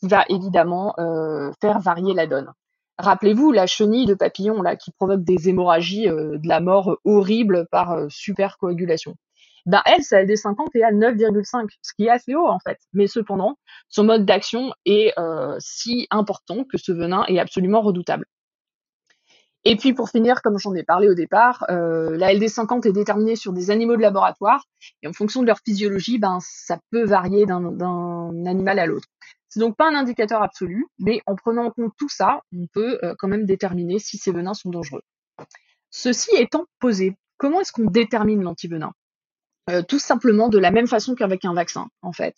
qui va évidemment euh, faire varier la donne. Rappelez-vous la chenille de papillon qui provoque des hémorragies euh, de la mort horrible par supercoagulation ben elle, sa LD50 est à 9,5, ce qui est assez haut en fait. Mais cependant, son mode d'action est euh, si important que ce venin est absolument redoutable. Et puis pour finir, comme j'en ai parlé au départ, euh, la LD50 est déterminée sur des animaux de laboratoire et en fonction de leur physiologie, ben ça peut varier d'un animal à l'autre. C'est donc pas un indicateur absolu, mais en prenant en compte tout ça, on peut euh, quand même déterminer si ces venins sont dangereux. Ceci étant posé, comment est-ce qu'on détermine l'antivenin? Euh, tout simplement de la même façon qu'avec un vaccin, en fait.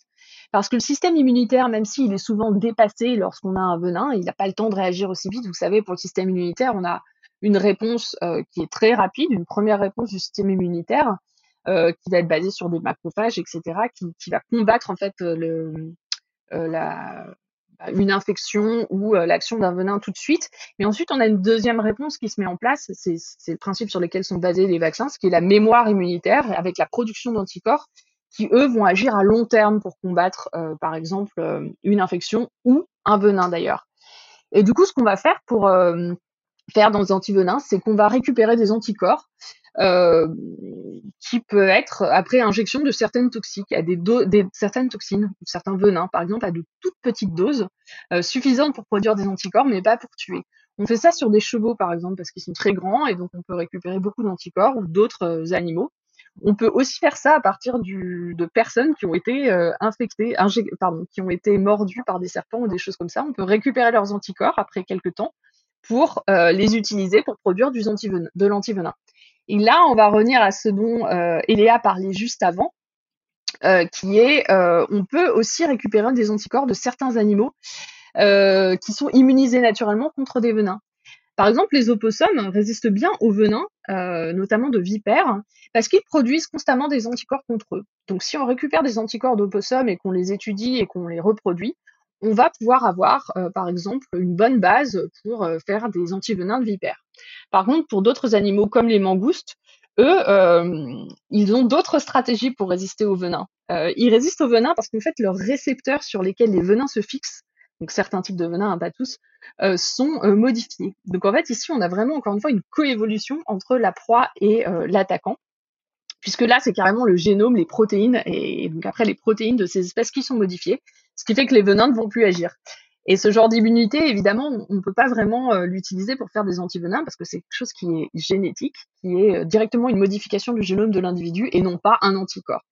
Parce que le système immunitaire, même s'il est souvent dépassé lorsqu'on a un venin, il n'a pas le temps de réagir aussi vite. Vous savez, pour le système immunitaire, on a une réponse qui est très rapide, une première réponse du système immunitaire qui va être basée sur des macrophages, etc., qui, qui va combattre en fait le, la, une infection ou l'action d'un venin tout de suite. Mais ensuite, on a une deuxième réponse qui se met en place. C'est le principe sur lequel sont basés les vaccins, ce qui est la mémoire immunitaire avec la production d'anticorps qui, eux, vont agir à long terme pour combattre, euh, par exemple, euh, une infection ou un venin d'ailleurs. Et du coup, ce qu'on va faire pour euh, faire dans les antivenins, c'est qu'on va récupérer des anticorps qui peut être après injection de certaines toxiques, à des, certaines toxines, certains venins, par exemple, à de toutes petites doses, suffisantes pour produire des anticorps, mais pas pour tuer. On fait ça sur des chevaux, par exemple, parce qu'ils sont très grands et donc on peut récupérer beaucoup d'anticorps ou d'autres animaux. On peut aussi faire ça à partir de personnes qui ont été euh, infectées, qui ont été mordues par des serpents ou des choses comme ça. On peut récupérer leurs anticorps après quelques temps pour euh, les utiliser pour produire du de l'antivenin. Et là, on va revenir à ce dont euh, Eléa parlait juste avant, euh, qui est, on peut aussi récupérer des anticorps de certains animaux qui sont immunisés naturellement contre des venins. Par exemple, les opossums résistent bien aux venins, euh, notamment de vipères, parce qu'ils produisent constamment des anticorps contre eux. Donc si on récupère des anticorps d'opossums et qu'on les étudie et qu'on les reproduit, on va pouvoir avoir, euh, par exemple, une bonne base pour euh, faire des antivenins de vipères. Par contre, pour d'autres animaux comme les mangoustes, eux, ils ont d'autres stratégies pour résister aux venins. ils résistent aux venins parce qu'en fait, leurs récepteurs sur lesquels les venins se fixent donc certains types de venins, hein, pas tous, euh, sont euh, modifiés. Donc en fait, ici, on a vraiment, encore une fois, une coévolution entre la proie et euh, l'attaquant, puisque là, c'est carrément le génome, les protéines, et, donc après les protéines de ces espèces qui sont modifiées, ce qui fait que les venins ne vont plus agir. Et ce genre d'immunité, évidemment, on ne peut pas vraiment l'utiliser pour faire des antivenins parce que c'est quelque chose qui est génétique, qui est directement une modification du génome de l'individu et non pas un anticorps.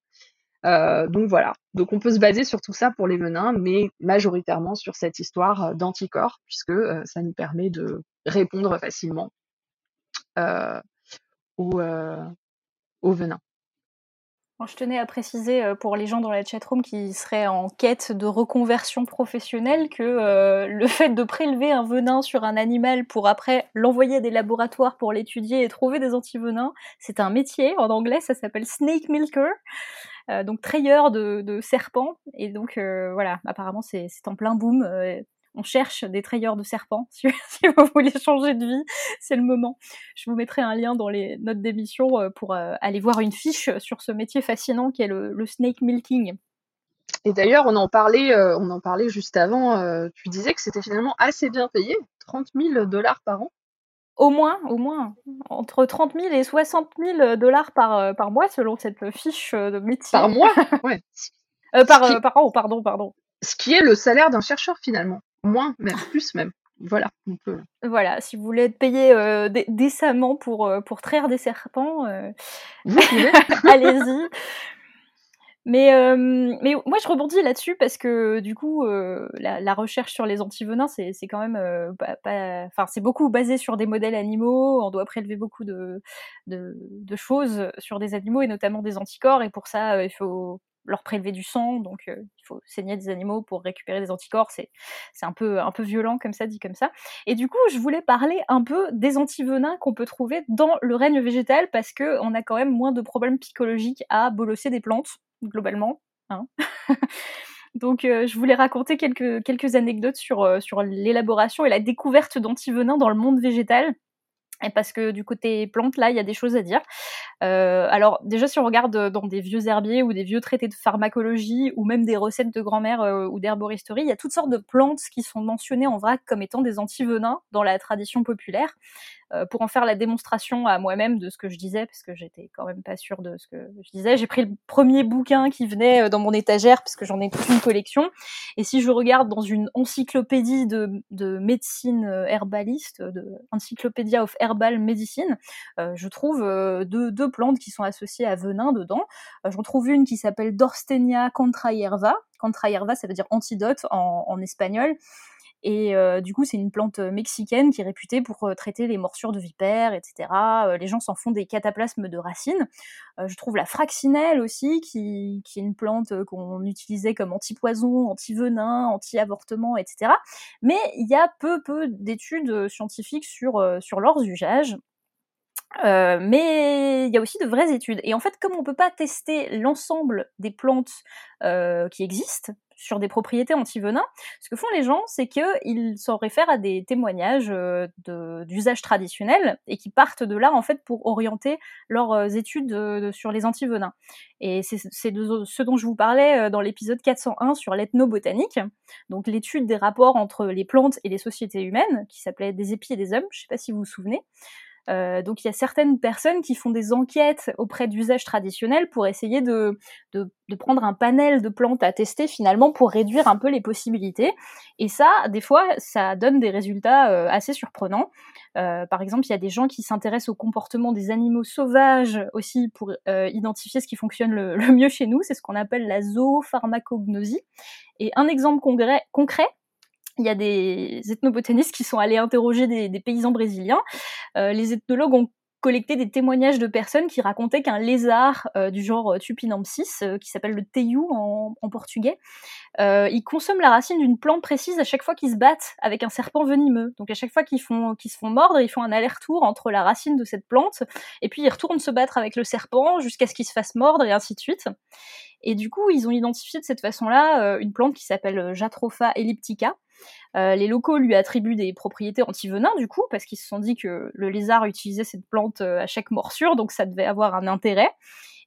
Euh, donc voilà. Donc on peut se baser sur tout ça pour les venins, mais majoritairement sur cette histoire euh, d'anticorps, puisque euh, ça nous permet de répondre facilement aux venins. Je tenais à préciser pour les gens dans la chatroom qui seraient en quête de reconversion professionnelle que le fait de prélever un venin sur un animal pour après l'envoyer à des laboratoires pour l'étudier et trouver des antivenins, c'est un métier. En anglais, ça s'appelle snake milker. Euh, donc trayeur de, serpents. Et donc euh, voilà, apparemment c'est en plein boom. Euh, on cherche des trayeurs de serpents. <laughs> Si, vous voulez changer de vie, c'est le moment. Je vous mettrai un lien dans les notes d'émission pour aller voir une fiche sur ce métier fascinant qui est le, snake milking. Et d'ailleurs, on en parlait, on en parlait juste avant. tu disais que c'était finalement assez bien payé, 30 000 dollars par an. Au moins, au moins, entre 30 000 et 60 000 dollars par, euh, par mois, selon cette fiche euh, de métier. Par mois <laughs> Ouais. Euh, par, par an, pardon, pardon. Ce qui est le salaire d'un chercheur, finalement. Moins, même, plus même. Voilà, Voilà, si vous voulez être payé décemment pour, pour traire des serpents, <laughs> allez-y. Mais, euh, mais moi, je rebondis là-dessus parce que du coup, euh, la, recherche sur les antivenins, c'est, quand même, euh, enfin, c'est beaucoup basé sur des modèles animaux. On doit prélever beaucoup de, de, de, choses sur des animaux et notamment des anticorps. Et pour ça, il faut leur prélever du sang, donc il faut saigner des animaux pour récupérer des anticorps. C'est, un peu, un peu violent comme ça, dit comme ça. Et du coup, je voulais parler un peu des antivenins qu'on peut trouver dans le règne végétal parce que on a quand même moins de problèmes psychologiques à bolosser des plantes globalement. Hein. <laughs> Donc euh, je voulais raconter quelques, quelques anecdotes sur, euh, sur l'élaboration et la découverte d'antivenins dans le monde végétal. Et parce que du côté plante, là, il y a des choses à dire. Euh, alors déjà, si on regarde dans des vieux herbiers ou des vieux traités de pharmacologie ou même des recettes de grand-mère ou d'herboristerie, il y a toutes sortes de plantes qui sont mentionnées en vrac comme étant des antivenins dans la tradition populaire. Euh, pour en faire la démonstration à moi-même de ce que je disais, parce que j'étais quand même pas sûre de ce que je disais. J'ai pris le premier bouquin qui venait euh, dans mon étagère, parce que j'en ai toute une collection. Et si je regarde dans une encyclopédie de, de médecine euh, herbaliste, de Encyclopedia of Herbal Medicine, je trouve deux, plantes qui sont associées à venin dedans. J'en trouve une qui s'appelle Dorstenia contraierva. Contraierva, ça veut dire antidote en espagnol Et du coup, c'est une plante mexicaine qui est réputée pour traiter les morsures de vipères, etc. les gens s'en font des cataplasmes de racines. je trouve la fraxinelle aussi, qui, est une plante qu'on utilisait comme anti-poison, anti-venin, anti-avortement, etc. Mais il y a peu, peu d'études scientifiques sur leurs usages. Euh, mais il y a aussi de vraies études. Et en fait, comme on ne peut pas tester l'ensemble des plantes euh, qui existent sur des propriétés anti-venin, ce que font les gens, c'est qu'ils s'en réfèrent à des témoignages euh, d'usage traditionnel et qui partent de là, en fait, pour orienter leurs études sur les anti-venins. Et c'est ce dont je vous parlais dans l'épisode 401 sur l'ethnobotanique, donc l'étude des rapports entre les plantes et les sociétés humaines, qui s'appelait Des épis et des hommes, je ne sais pas si vous vous souvenez. Euh, donc il y a certaines personnes qui font des enquêtes auprès d'usages traditionnels pour essayer de, prendre un panel de plantes à tester finalement pour réduire un peu les possibilités. Et ça, des fois, ça donne des résultats euh, assez surprenants. Euh, par exemple, il y a des gens qui s'intéressent au comportement des animaux sauvages aussi pour identifier ce qui fonctionne le mieux chez nous. C'est ce qu'on appelle la zoopharmacognosie. Et un exemple concret, il y a des ethnobotanistes qui sont allés interroger des, paysans brésiliens. Euh, les ethnologues ont collecté des témoignages de personnes qui racontaient qu'un lézard euh, du genre euh, Tupinambsis, qui s'appelle le teiu en, portugais, il consomme la racine d'une plante précise à chaque fois qu'ils se battent avec un serpent venimeux. Donc à chaque fois qu'ils qu'ils se font mordre, ils font un aller-retour entre la racine de cette plante et puis ils retournent se battre avec le serpent jusqu'à ce qu'il se fasse mordre et ainsi de suite. Et du coup, ils ont identifié de cette façon-là une plante qui s'appelle Jatropha elliptica, euh, les locaux lui attribuent des propriétés anti-venin du coup, parce qu'ils se sont dit que le lézard utilisait cette plante euh, à chaque morsure, donc ça devait avoir un intérêt.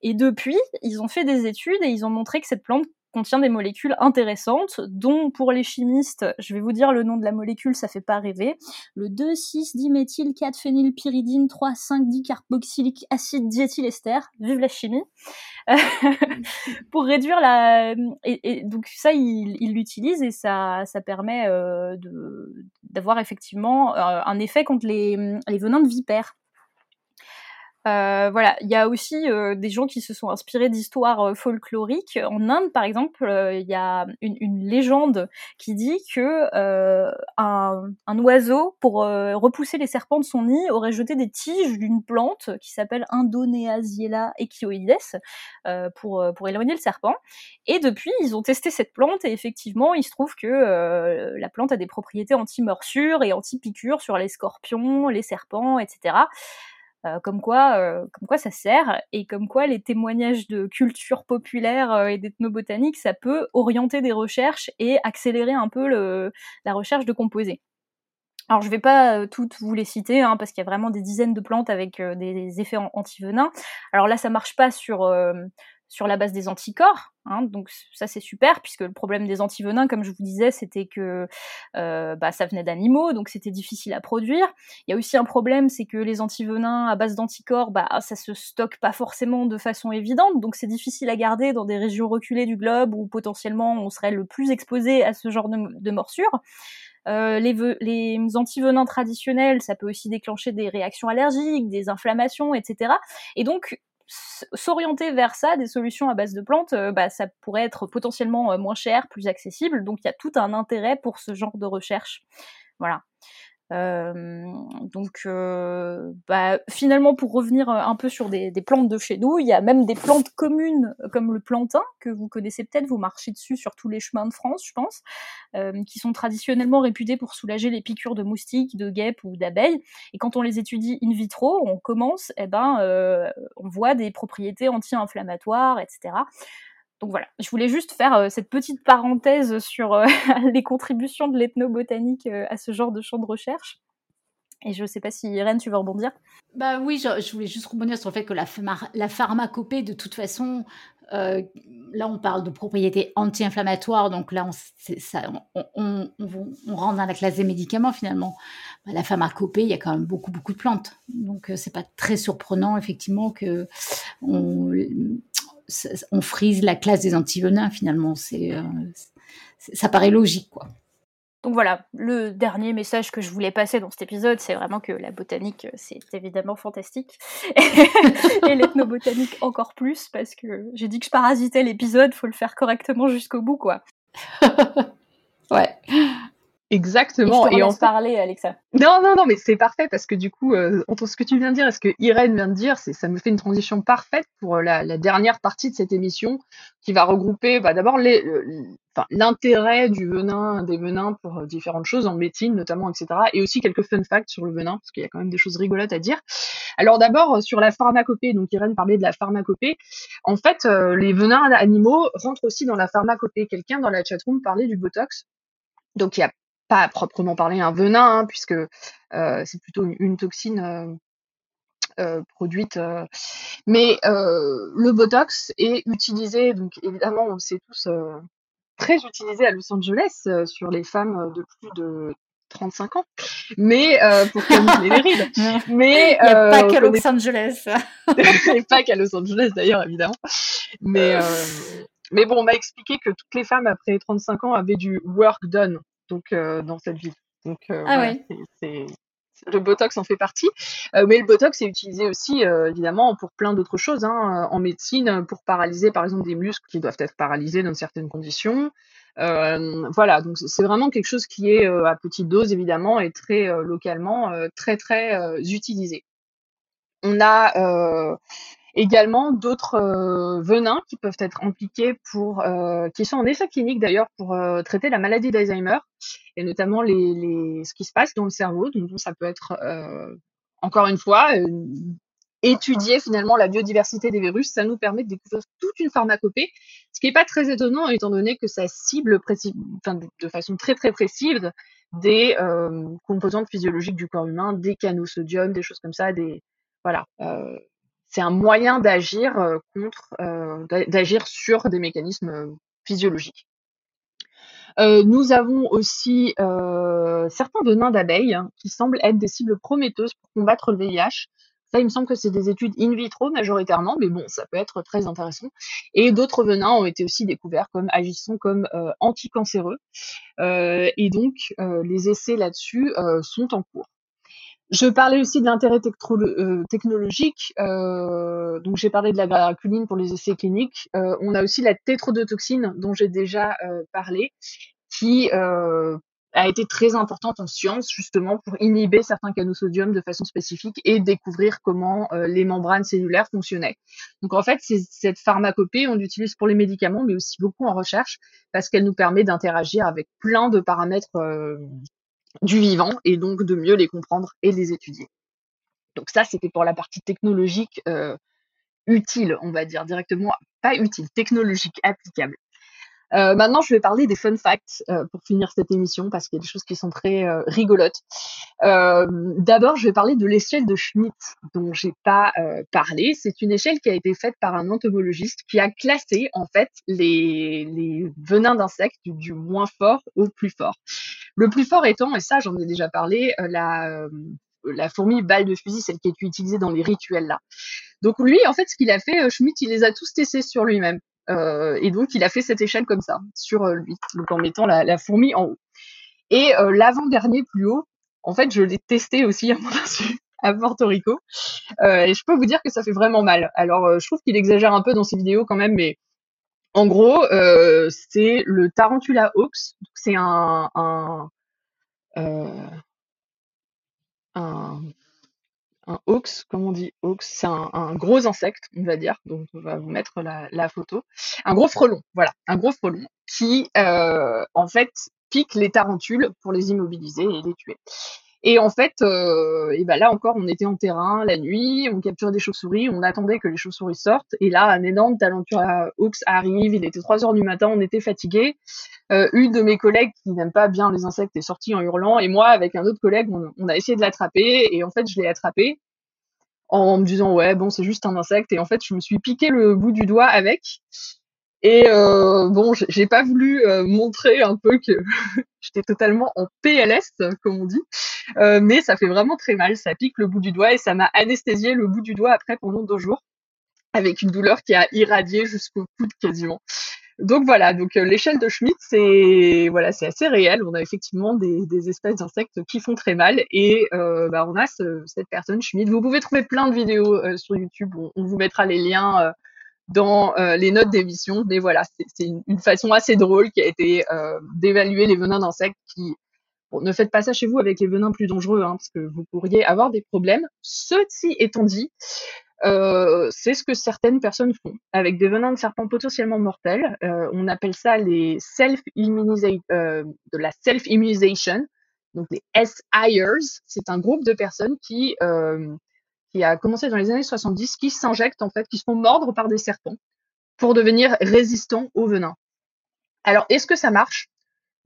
Et depuis, ils ont fait des études et ils ont montré que cette plante contient des molécules intéressantes, dont pour les chimistes, je vais vous dire le nom de la molécule, ça fait pas rêver, le 2,6-diméthyl-4-phénylpyridine 3,5-dicarboxylique acide diéthylester, vive la chimie, <laughs> pour réduire la... Et, donc ça, il l'utilise et ça, ça permet euh, d'avoir effectivement euh, un effet contre les, les venins de vipères. Euh, voilà, il y a aussi euh, des gens qui se sont inspirés d'histoires euh, folkloriques. En Inde, par exemple, il y a une, légende qui dit que un, oiseau, pour repousser les serpents de son nid, aurait jeté des tiges d'une plante qui s'appelle Indoneasiella equioides pour pour éloigner le serpent. Et depuis, ils ont testé cette plante et effectivement, il se trouve que la plante a des propriétés anti-morsures et anti-piqûres sur les scorpions, les serpents, etc. Euh, comme quoi, euh, comme quoi ça sert et comme quoi les témoignages de culture populaire euh, et d'ethnobotanique, ça peut orienter des recherches et accélérer un peu la recherche de composés. Alors je vais pas toutes vous les citer hein, parce qu'il y a vraiment des dizaines de plantes avec des, effets anti-venins. Alors là ça marche pas sur sur la base des anticorps. Hein, donc ça c'est super puisque le problème des antivenins, comme je vous disais, c'était que euh, bah, ça venait d'animaux, donc c'était difficile à produire. Il y a aussi un problème, c'est que les antivenins à base d'anticorps, bah, ça se stocke pas forcément de façon évidente, donc c'est difficile à garder dans des régions reculées du globe où potentiellement on serait le plus exposé à ce genre de, de morsures. Euh, les, les antivenins traditionnels, ça peut aussi déclencher des réactions allergiques, des inflammations, etc. Et donc, s'orienter vers ça, des solutions à base de plantes, euh, bah, ça pourrait être potentiellement euh, moins cher, plus accessible. Donc il y a tout un intérêt pour ce genre de recherche. Voilà. Euh, donc, euh, bah, finalement, pour revenir euh, un peu sur des, des, plantes de chez nous, il y a même des plantes communes comme le plantain que vous connaissez peut-être, vous marchez dessus sur tous les chemins de France, je pense, qui sont traditionnellement réputés pour soulager les piqûres de moustiques, de guêpes ou d'abeilles. Et quand on les étudie in vitro, on commence, eh ben, on voit des propriétés anti-inflammatoires, etc. Donc voilà, je voulais juste faire euh, cette petite parenthèse sur euh, <laughs> les contributions de l'ethnobotanique euh, à ce genre de champ de recherche. Et je ne sais pas si Irène, tu veux rebondir? Bah oui, je, voulais juste rebondir sur le fait que la, pharmacopée, de toute façon, là on parle de propriétés anti-inflammatoires, donc là on, rentre dans la classe des médicaments finalement. Bah, la pharmacopée, il y a quand même beaucoup beaucoup de plantes, donc c'est pas très surprenant effectivement que on, on frise la classe des antivenins finalement. C'est, euh, ça paraît logique, quoi. Donc voilà, le dernier message que je voulais passer dans cet épisode, c'est vraiment que la botanique, c'est évidemment fantastique. <laughs> et l'ethnobotanique encore plus, parce que j'ai dit que je parasitais l'épisode, faut le faire correctement jusqu'au bout, quoi. <laughs> ouais. Exactement. Et je te Et en fait, parler, Alexa. non, non, non, mais c'est parfait parce que du coup, euh, entre ce que tu viens de dire et ce que Irène vient de dire, c'est, ça me fait une transition parfaite pour euh, la, la dernière partie de cette émission qui va regrouper bah, d'abord le- l'intérêt du venin, des venins pour euh, différentes choses en médecine notamment, etc. Et aussi quelques fun facts sur le venin parce qu'il y a quand même des choses rigolotes à dire. Alors d'abord euh, sur la pharmacopée, donc Irène parlait de la pharmacopée. En fait, euh, les venins animaux rentrent aussi dans la pharmacopée. Quelqu'un dans la chatroom parlait du botox. Donc il y a pas à proprement parler un venin, hein, puisque euh, c'est plutôt une, toxine euh, euh, produite. euh. Mais le Botox est utilisé, donc évidemment, on le sait tous, très utilisé à Los Angeles sur les femmes de plus de 35 ans, mais euh, pour calmer les rides. Mais a euh, pas qu'à Los Angeles. et <laughs> pas qu'à Los Angeles d'ailleurs, évidemment. Mais, euh, mais bon, on m'a expliqué que toutes les femmes après 35 ans avaient du work done donc, euh, dans cette vie. Donc euh, Ah voilà, ouais. c'est, c'est- le Botox en fait partie. Euh, mais le Botox est utilisé aussi, euh, évidemment, pour plein d'autres choses. Hein, en médecine, pour paralyser, par exemple, des muscles qui doivent être paralysés dans certaines conditions. Euh, voilà, donc c'est vraiment quelque chose qui est à petite dose, évidemment, et très localement, très, très utilisé. On a également d'autres euh, venins qui peuvent être impliqués pour, euh, qui sont en essai clinique d'ailleurs pour euh, traiter la maladie d'Alzheimer et notamment les, les, ce qui se passe dans le cerveau. Donc ça peut être euh, encore une fois euh, étudier finalement la biodiversité des virus, ça nous permet de découvrir toute une pharmacopée, ce qui n'est pas très étonnant étant donné que ça cible enfin, de, de façon très très précise des euh, composantes physiologiques du corps humain, des canaux sodium, des choses comme ça, des voilà. Euh, c'est un moyen d'agir euh, contre, euh, d'a- d'agir sur des mécanismes euh, physiologiques. Nous avons aussi certains venins d'abeilles hein, qui semblent être des cibles prometteuses pour combattre le VIH. Ça, il me semble que c'est des études in vitro majoritairement, mais bon, ça peut être très intéressant. Et d'autres venins ont été aussi découverts comme agissant comme anticancéreux. Et donc, les essais là-dessus sont en cours. Je parlais aussi de l'intérêt euh, technologique. euh, donc, j'ai parlé de la graculine pour les essais cliniques. Euh, on a aussi la tétrodotoxine dont j'ai déjà euh, parlé, qui euh, a été très importante en science justement pour inhiber certains canaux sodium de façon spécifique et découvrir comment euh, les membranes cellulaires fonctionnaient. Donc en fait, cette pharmacopée, on l'utilise pour les médicaments, mais aussi beaucoup en recherche parce qu'elle nous permet d'interagir avec plein de paramètres du vivant et donc de mieux les comprendre et les étudier. Donc ça, c'était pour la partie technologique euh, utile, on va dire directement, pas utile, technologique, applicable. Euh, maintenant, je vais parler des fun facts euh, pour finir cette émission parce qu'il y a des choses qui sont très rigolotes. D'abord, je vais parler de l'échelle de Schmidt dont j'ai pas parlé. C'est une échelle qui a été faite par un entomologiste qui a classé en fait les, venins d'insectes du moins fort au plus fort. Le plus fort étant, et ça j'en ai déjà parlé, euh, la, euh, la fourmi balle de fusil, celle qui est utilisée dans les rituels là. Donc lui, en fait, ce qu'il a fait, euh, Schmidt, il les a tous testés sur lui-même. Et donc, il a fait cette échelle comme ça, sur lui, donc en mettant la, fourmi en haut. Et l'avant-dernier plus haut, en fait, je l'ai testé aussi à mon insu <laughs> à Porto Rico. Et je peux vous dire que ça fait vraiment mal. Alors, je trouve qu'il exagère un peu dans ses vidéos quand même, mais en gros, euh, c'est le Tarantula Hawks. C'est un, un, euh, un un hawks, comme on dit hawks, c'est un, gros insecte, on va dire, donc on va vous mettre la, la photo. Un gros frelon, voilà, un gros frelon qui, euh, en fait, pique les tarentules pour les immobiliser et les tuer. Et en fait, euh, et ben là encore, on était en terrain la nuit, on capturait des chauves-souris, on attendait que les chauves-souris sortent, et là, un énorme Talentura Hawks arrive, il était 3 heures du matin, on était fatigués. Euh, une de mes collègues qui n'aime pas bien les insectes est sortie en hurlant, et moi, avec un autre collègue, on, on a essayé de l'attraper, et en fait, je l'ai attrapé en me disant ouais bon c'est juste un insecte, et en fait, je me suis piqué le bout du doigt avec. Et euh, bon, j'ai- pas voulu euh, montrer un peu que <laughs> j'étais totalement en PLS, comme on dit, euh, mais ça fait vraiment très mal. Ça pique le bout du doigt et ça m'a anesthésié le bout du doigt après pendant deux jours, avec une douleur qui a irradié jusqu'au coude quasiment. Donc voilà, donc l'échelle de Schmidt, c'est voilà, c'est assez réel. On a effectivement des, espèces d'insectes qui font très mal et bah, on a ce- cette personne Schmidt. Vous pouvez trouver plein de vidéos sur YouTube. On, vous mettra les liens dans euh, les notes d'émission. Mais voilà, c'est une, façon assez drôle qui a été euh, d'évaluer les venins d'insectes qui Bon, ne faites pas ça chez vous avec les venins plus dangereux, hein, parce que vous pourriez avoir des problèmes. Ceci étant dit, euh, c'est ce que certaines personnes font avec des venins de serpents potentiellement mortels. On appelle ça les self de la self-immunization, donc les SIers. C'est un groupe de personnes qui qui a commencé dans les années 70, qui s'injectent en fait, qui se font mordre par des serpents pour devenir résistants au venin. Alors, est-ce que ça marche?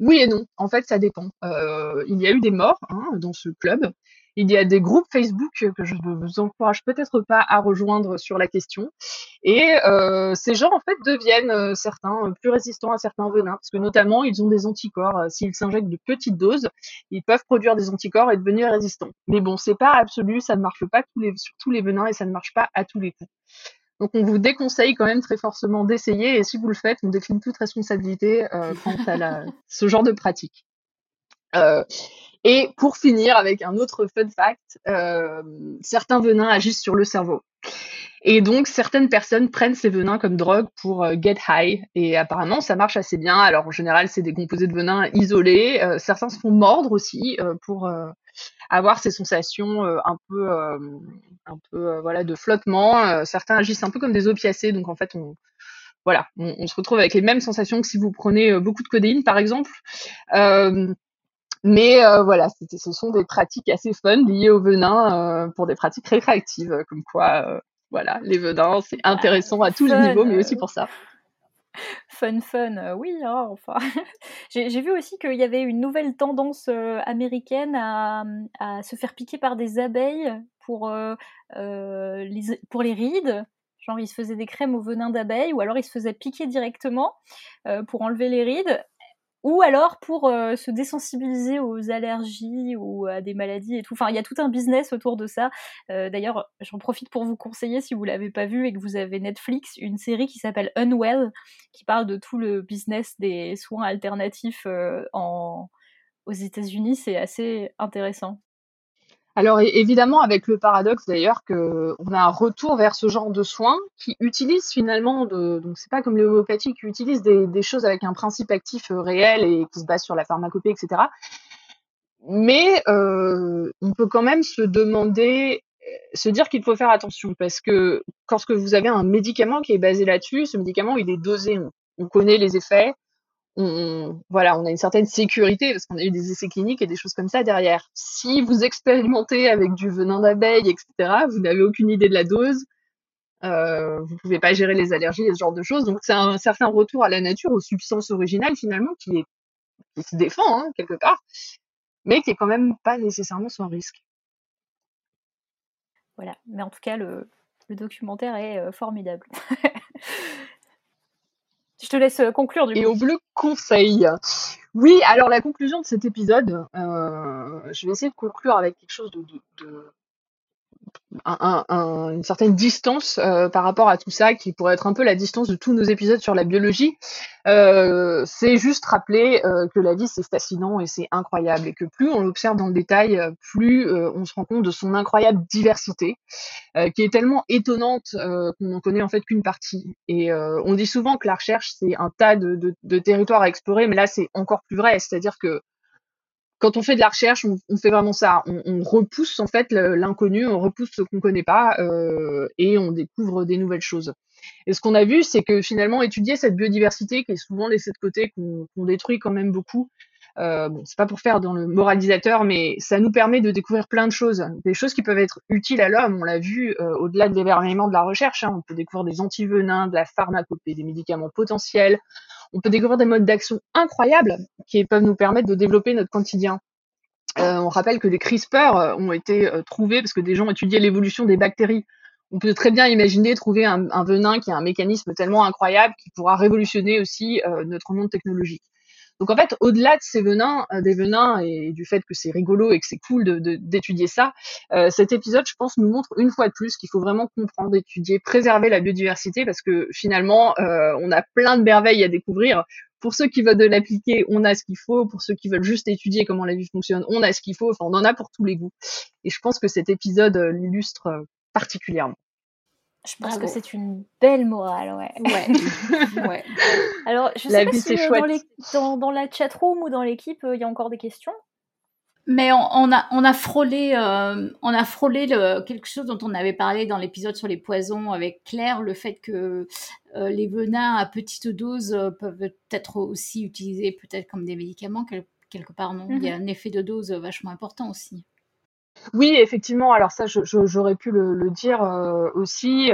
Oui et non. En fait, ça dépend. Euh, il y a eu des morts hein, dans ce club. Il y a des groupes Facebook que je ne vous encourage peut-être pas à rejoindre sur la question. Et euh, ces gens, en fait, deviennent euh, certains plus résistants à certains venins, parce que notamment, ils ont des anticorps. S'ils s'injectent de petites doses, ils peuvent produire des anticorps et devenir résistants. Mais bon, c'est pas absolu, ça ne marche pas sur tous les venins et ça ne marche pas à tous les coups. Donc on vous déconseille quand même très fortement d'essayer et si vous le faites, on décline toute responsabilité euh, quant à ce genre de pratique. Euh, et pour finir avec un autre fun fact, euh, certains venins agissent sur le cerveau. Et donc certaines personnes prennent ces venins comme drogue pour euh, get high et apparemment ça marche assez bien. Alors en général c'est des composés de venin isolés. Certains se font mordre aussi pour avoir ces sensations un peu un peu voilà de flottement. certains agissent un peu comme des opiacés donc en fait on voilà, on, se retrouve avec les mêmes sensations que si vous prenez beaucoup de codéine, par exemple. Mais euh, voilà, ce sont des pratiques assez fun liées au venin euh, pour des pratiques récréatives, comme quoi, euh, voilà, les venins, c'est ah, intéressant à tous les niveaux, mais aussi pour ça. <laughs> Fun, fun, oui, hein, enfin. <laughs> J'ai vu aussi qu'il y avait une nouvelle tendance américaine à, à, se faire piquer par des abeilles pour, les, pour les rides. Genre, ils se faisaient des crèmes au venin d'abeilles ou alors ils se faisaient piquer directement pour enlever les rides ou alors pour euh, se désensibiliser aux allergies ou à des maladies et tout. Enfin, il y a tout un business autour de ça. Euh, d'ailleurs, j'en profite pour vous conseiller, si vous l'avez pas vu et que vous avez Netflix, une série qui s'appelle Unwell, qui parle de tout le business des soins alternatifs euh, aux États-Unis. C'est assez intéressant. Alors évidemment, avec le paradoxe d'ailleurs qu'on a un retour vers ce genre de soins qui utilisent finalement, de, donc c'est pas comme l'homéopathie, qui utilise des, choses avec un principe actif euh, réel et qui se base sur la pharmacopée, etc. Mais euh, on peut quand même se demander, euh, se dire qu'il faut faire attention parce que lorsque vous avez un médicament qui est basé là-dessus, ce médicament il est dosé, on connaît les effets, on, voilà, on a une certaine sécurité parce qu'on a eu des essais cliniques et des choses comme ça derrière. Si vous expérimentez avec du venin d'abeille, etc., vous n'avez aucune idée de la dose, euh, vous pouvez pas gérer les allergies et ce genre de choses. Donc c'est un certain retour à la nature, aux substances originales finalement, qui, est, qui se défend hein, quelque part, mais qui est quand même pas nécessairement sans risque. Voilà, mais en tout cas le, le documentaire est euh, formidable. <laughs> Je te laisse euh, conclure du coup. Et au bleu conseil. Oui, alors la conclusion de cet épisode, euh, je vais essayer de conclure avec quelque chose de, de, une certaine distance euh, par rapport à tout ça, qui pourrait être un peu la distance de tous nos épisodes sur la biologie. Euh, c'est juste rappeler euh, que la vie c'est fascinant et c'est incroyable, et que plus on l'observe dans le détail, plus on se rend compte de son incroyable diversité, qui est tellement étonnante qu'on n'en connaît en fait qu'une partie. Et on dit souvent que la recherche c'est un tas de, de, de territoires à explorer, mais là c'est encore plus vrai, c'est-à-dire que quand on fait de la recherche, on, fait vraiment ça. On, repousse en fait l'inconnu, on repousse ce qu'on connaît pas euh, et on découvre des nouvelles choses. Et ce qu'on a vu, c'est que finalement étudier cette biodiversité qui est souvent laissée de côté, qu'on détruit quand même beaucoup, euh, bon, c'est pas pour faire dans le moralisateur, mais ça nous permet de découvrir plein de choses, des choses qui peuvent être utiles à l'homme. On l'a vu euh, au-delà de l'émerveillement de la recherche. Hein, on peut découvrir des antivenins, de la pharmacopée, des médicaments potentiels on peut découvrir des modes d'action incroyables qui peuvent nous permettre de développer notre quotidien. Euh, on rappelle que les CRISPR euh, ont été euh, trouvés parce que des gens étudiaient l'évolution des bactéries. On peut très bien imaginer trouver un, venin qui a un mécanisme tellement incroyable qui pourra révolutionner aussi notre monde technologique. Donc en fait, au-delà de ces venins, euh, des venins et du fait que c'est rigolo et que c'est cool d'étudier ça, euh, cet épisode, je pense, nous montre une fois de plus qu'il faut vraiment comprendre, étudier, préserver la biodiversité parce que finalement, euh, on a plein de merveilles à découvrir. Pour ceux qui veulent de l'appliquer, on a ce qu'il faut. Pour ceux qui veulent juste étudier comment la vie fonctionne, on a ce qu'il faut. Enfin, on en a pour tous les goûts. Et je pense que cet épisode l'illustre particulièrement. Je pense que c'est une belle morale, ouais. Ouais. <laughs> Alors, je sais pas si euh, dans, les, dans, dans, la chatroom ou dans l'équipe, euh, il y a encore des questions? Mais on, a, on a frôlé, euh, on a frôlé le, quelque chose dont on avait parlé dans l'épisode sur les poisons avec Claire, le fait que euh, les venins à petite dose euh, peuvent être aussi utilisés peut-être comme des médicaments quelque part. Non, il y a mhm. un effet de dose vachement important aussi. Oui, effectivement. Alors ça, j'aurais pu le, dire aussi.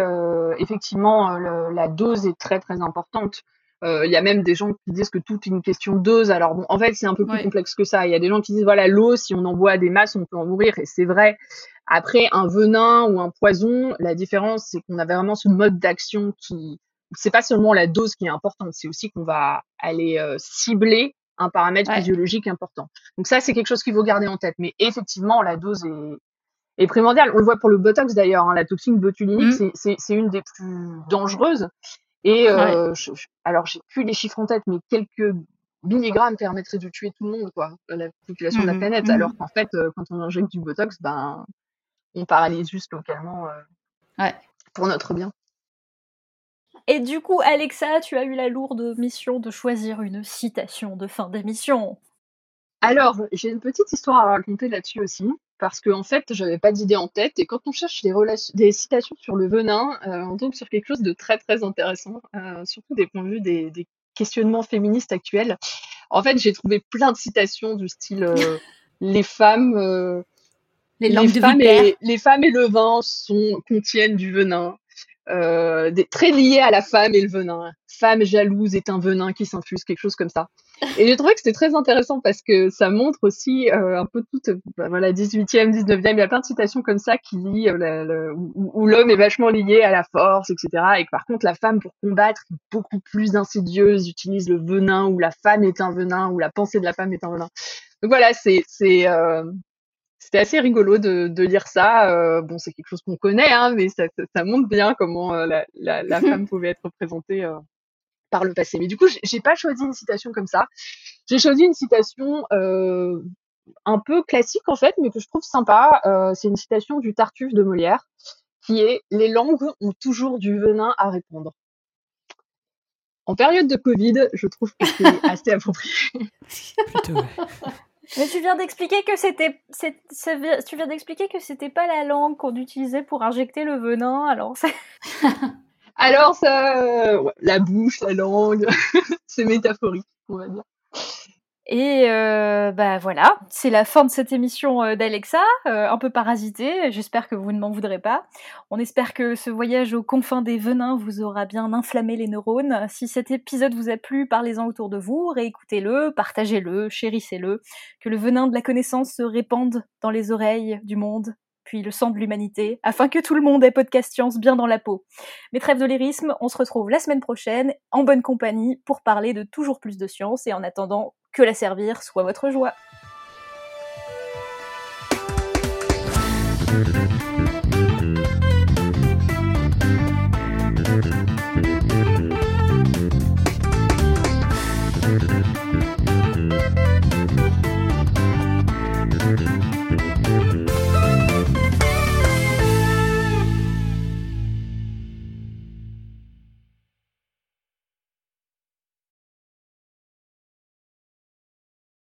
effectivement, la dose est très très importante. Euh, il y a même des gens qui disent que tout est une question de dose. Alors bon, en fait, c'est un peu plus complexe que ça. Il y a des gens qui disent voilà, l'eau, si on en boit des masses, on peut en mourir, et c'est vrai. Après, un venin ou un poison, la différence, c'est qu'on a vraiment ce mode d'action qui, c'est pas seulement la dose qui est importante, c'est aussi qu'on va aller euh, cibler un paramètre physiologique important. Donc ça, c'est quelque chose qu'il faut garder en tête. Mais effectivement, la dose est, est primordiale. On le voit pour le Botox d'ailleurs. Hein, la toxine botulinique, mmh. c'est une des plus dangereuses. Et euh, alors, j'ai plus les chiffres en tête, mais quelques milligrammes permettraient de tuer tout le monde, quoi, la population de la mmh planète. Mmh alors qu'en fait, euh, quand on injecte du Botox, ben, on paralyse juste localement euh, pour notre bien. Et du coup, Alexa, tu as eu la lourde mission de choisir une citation de fin d'émission. Alors, j'ai une petite histoire à raconter là-dessus aussi parce qu'en en fait, j'avais pas d'idée en tête. Et quand on cherche des, des citations sur le venin, euh, on tombe sur quelque chose de très très intéressant, euh, surtout des points de vue des, questionnements féministes actuels. En fait, j'ai trouvé plein de citations du style euh, <laughs> les femmes, les, femmes et, les femmes et le vin sont, contiennent du venin. Euh, des, très liés à la femme et le venin. Femme jalouse est un venin qui s'infuse, quelque chose comme ça. Et j'ai trouvé que c'était très intéressant parce que ça montre aussi euh, un peu toute, bah, voilà, 18e, 19e, il y a plein de citations comme ça qui lit euh, où, l'homme est vachement lié à la force, etc. Et que par contre la femme pour combattre est beaucoup plus insidieuse, utilise le venin, ou la femme est un venin, ou la pensée de la femme est un venin. Donc voilà, c'est c'est c'était assez rigolo de, de lire ça. Euh, bon, c'est quelque chose qu'on connaît, hein, mais ça, ça, montre bien comment euh, la, la, la <laughs> femme pouvait être représentée euh, par le passé. Mais du coup, j'ai pas choisi une citation comme ça. J'ai choisi une citation un peu classique en fait, mais que je trouve sympa. c'est une citation du Tartuffe de Molière, qui est "Les langues ont toujours du venin à répondre". En période de Covid, je trouve que c'est <laughs> assez approprié. Plutôt, ouais. Mais tu viens d'expliquer que c'était, tu viens d'expliquer que c'était pas la langue qu'on utilisait pour injecter le venin, alors <laughs> alors ça, la bouche, la langue, <laughs> c'est métaphorique, on va dire. Et euh, bah voilà, c'est la fin de cette émission euh, d'Alexa, euh, un peu parasitée. J'espère que vous ne m'en voudrez pas. On espère que ce voyage aux confins des venins vous aura bien inflammé les neurones. Si cet épisode vous a plu, parlez-en autour de vous, réécoutez-le, partagez-le, chérissez-le, que le venin de la connaissance se répande dans les oreilles du monde puis le sang de l'humanité, afin que tout le monde ait podcast science bien dans la peau. Mais trêve de lyrisme, on se retrouve la semaine prochaine, en bonne compagnie, pour parler de toujours plus de science, et en attendant, que la servir soit votre joie.